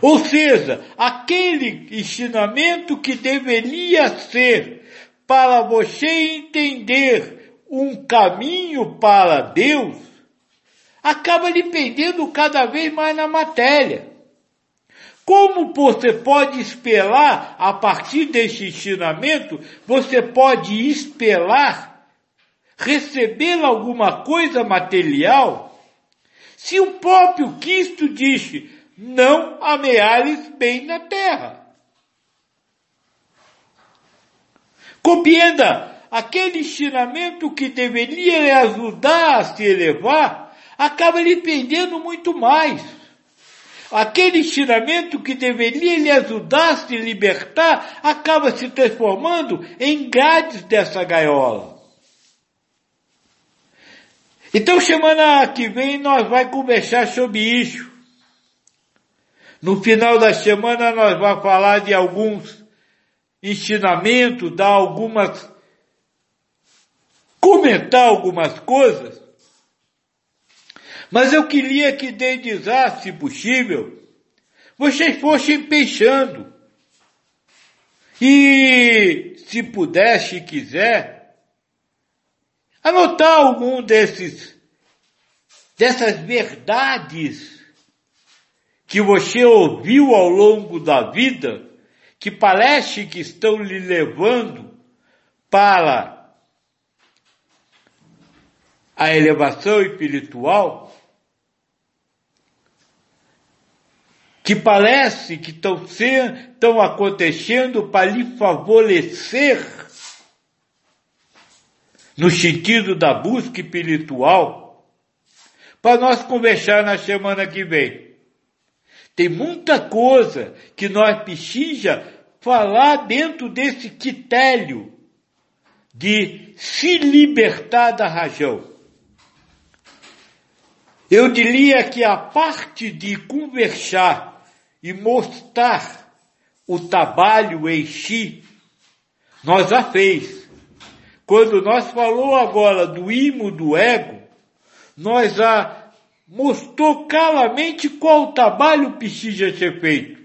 Ou seja, aquele ensinamento que deveria ser para você entender um caminho para Deus, acaba lhe perdendo cada vez mais na matéria. Como você pode esperar, a partir deste ensinamento, você pode esperar receber alguma coisa material? Se o próprio Cristo disse, não ameares bem na terra. Compreenda, aquele ensinamento que deveria lhe ajudar a se elevar, acaba lhe perdendo muito mais. Aquele ensinamento que deveria lhe ajudar a se libertar, acaba se transformando em grades dessa gaiola. Então semana que vem nós vamos conversar sobre isso. No final da semana nós vamos falar de alguns ensinamentos, dar algumas, comentar algumas coisas. Mas eu queria que desde já, se possível, vocês fossem pensando. E, se puder, se quiser, anotar algum desses, dessas verdades que você ouviu ao longo da vida, que parece que estão lhe levando para a elevação espiritual, que parece que estão, estão acontecendo para lhe favorecer no sentido da busca espiritual, para nós conversar na semana que vem. Tem muita coisa que nós precisa falar dentro desse quitélio de se libertar da rajão. Eu diria que a parte de conversar e mostrar o trabalho em si, nós já fez. Quando nós falou agora do imo do ego, nós já mostrou claramente qual o trabalho ser feito.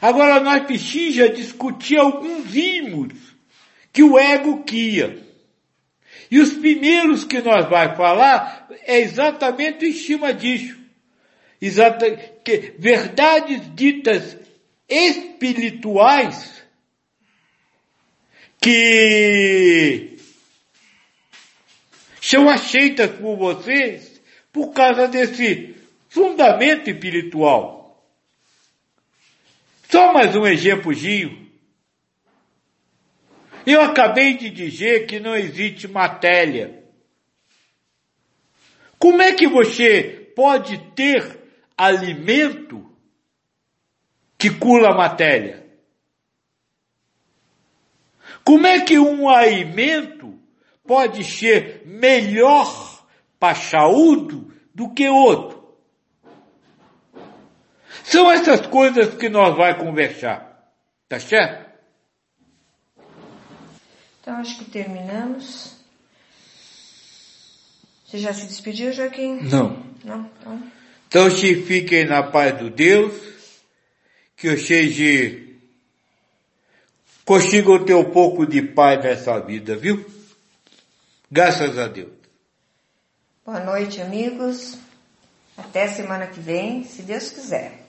Agora nós precisamos discutir alguns imos que o ego cria. E os primeiros que nós vai falar é exatamente em cima disso. Exata, que, verdades ditas espirituais que são aceitas por vocês por causa desse fundamento espiritual. Só mais um exemplozinho. Eu acabei de dizer que não existe matéria. Como é que você pode ter alimento que cura a matéria? Como é que um alimento pode ser melhor pachaúdo do que outro. São essas coisas que nós vai conversar. Tá certo? Então acho que terminamos. Você já se despediu, Joaquim? Não. Não? Então, então se fiquem na paz do Deus, que eu seja consiga ter um pouco de paz nessa vida, viu? Graças a Deus. Boa noite, amigos. Até semana que vem, se Deus quiser.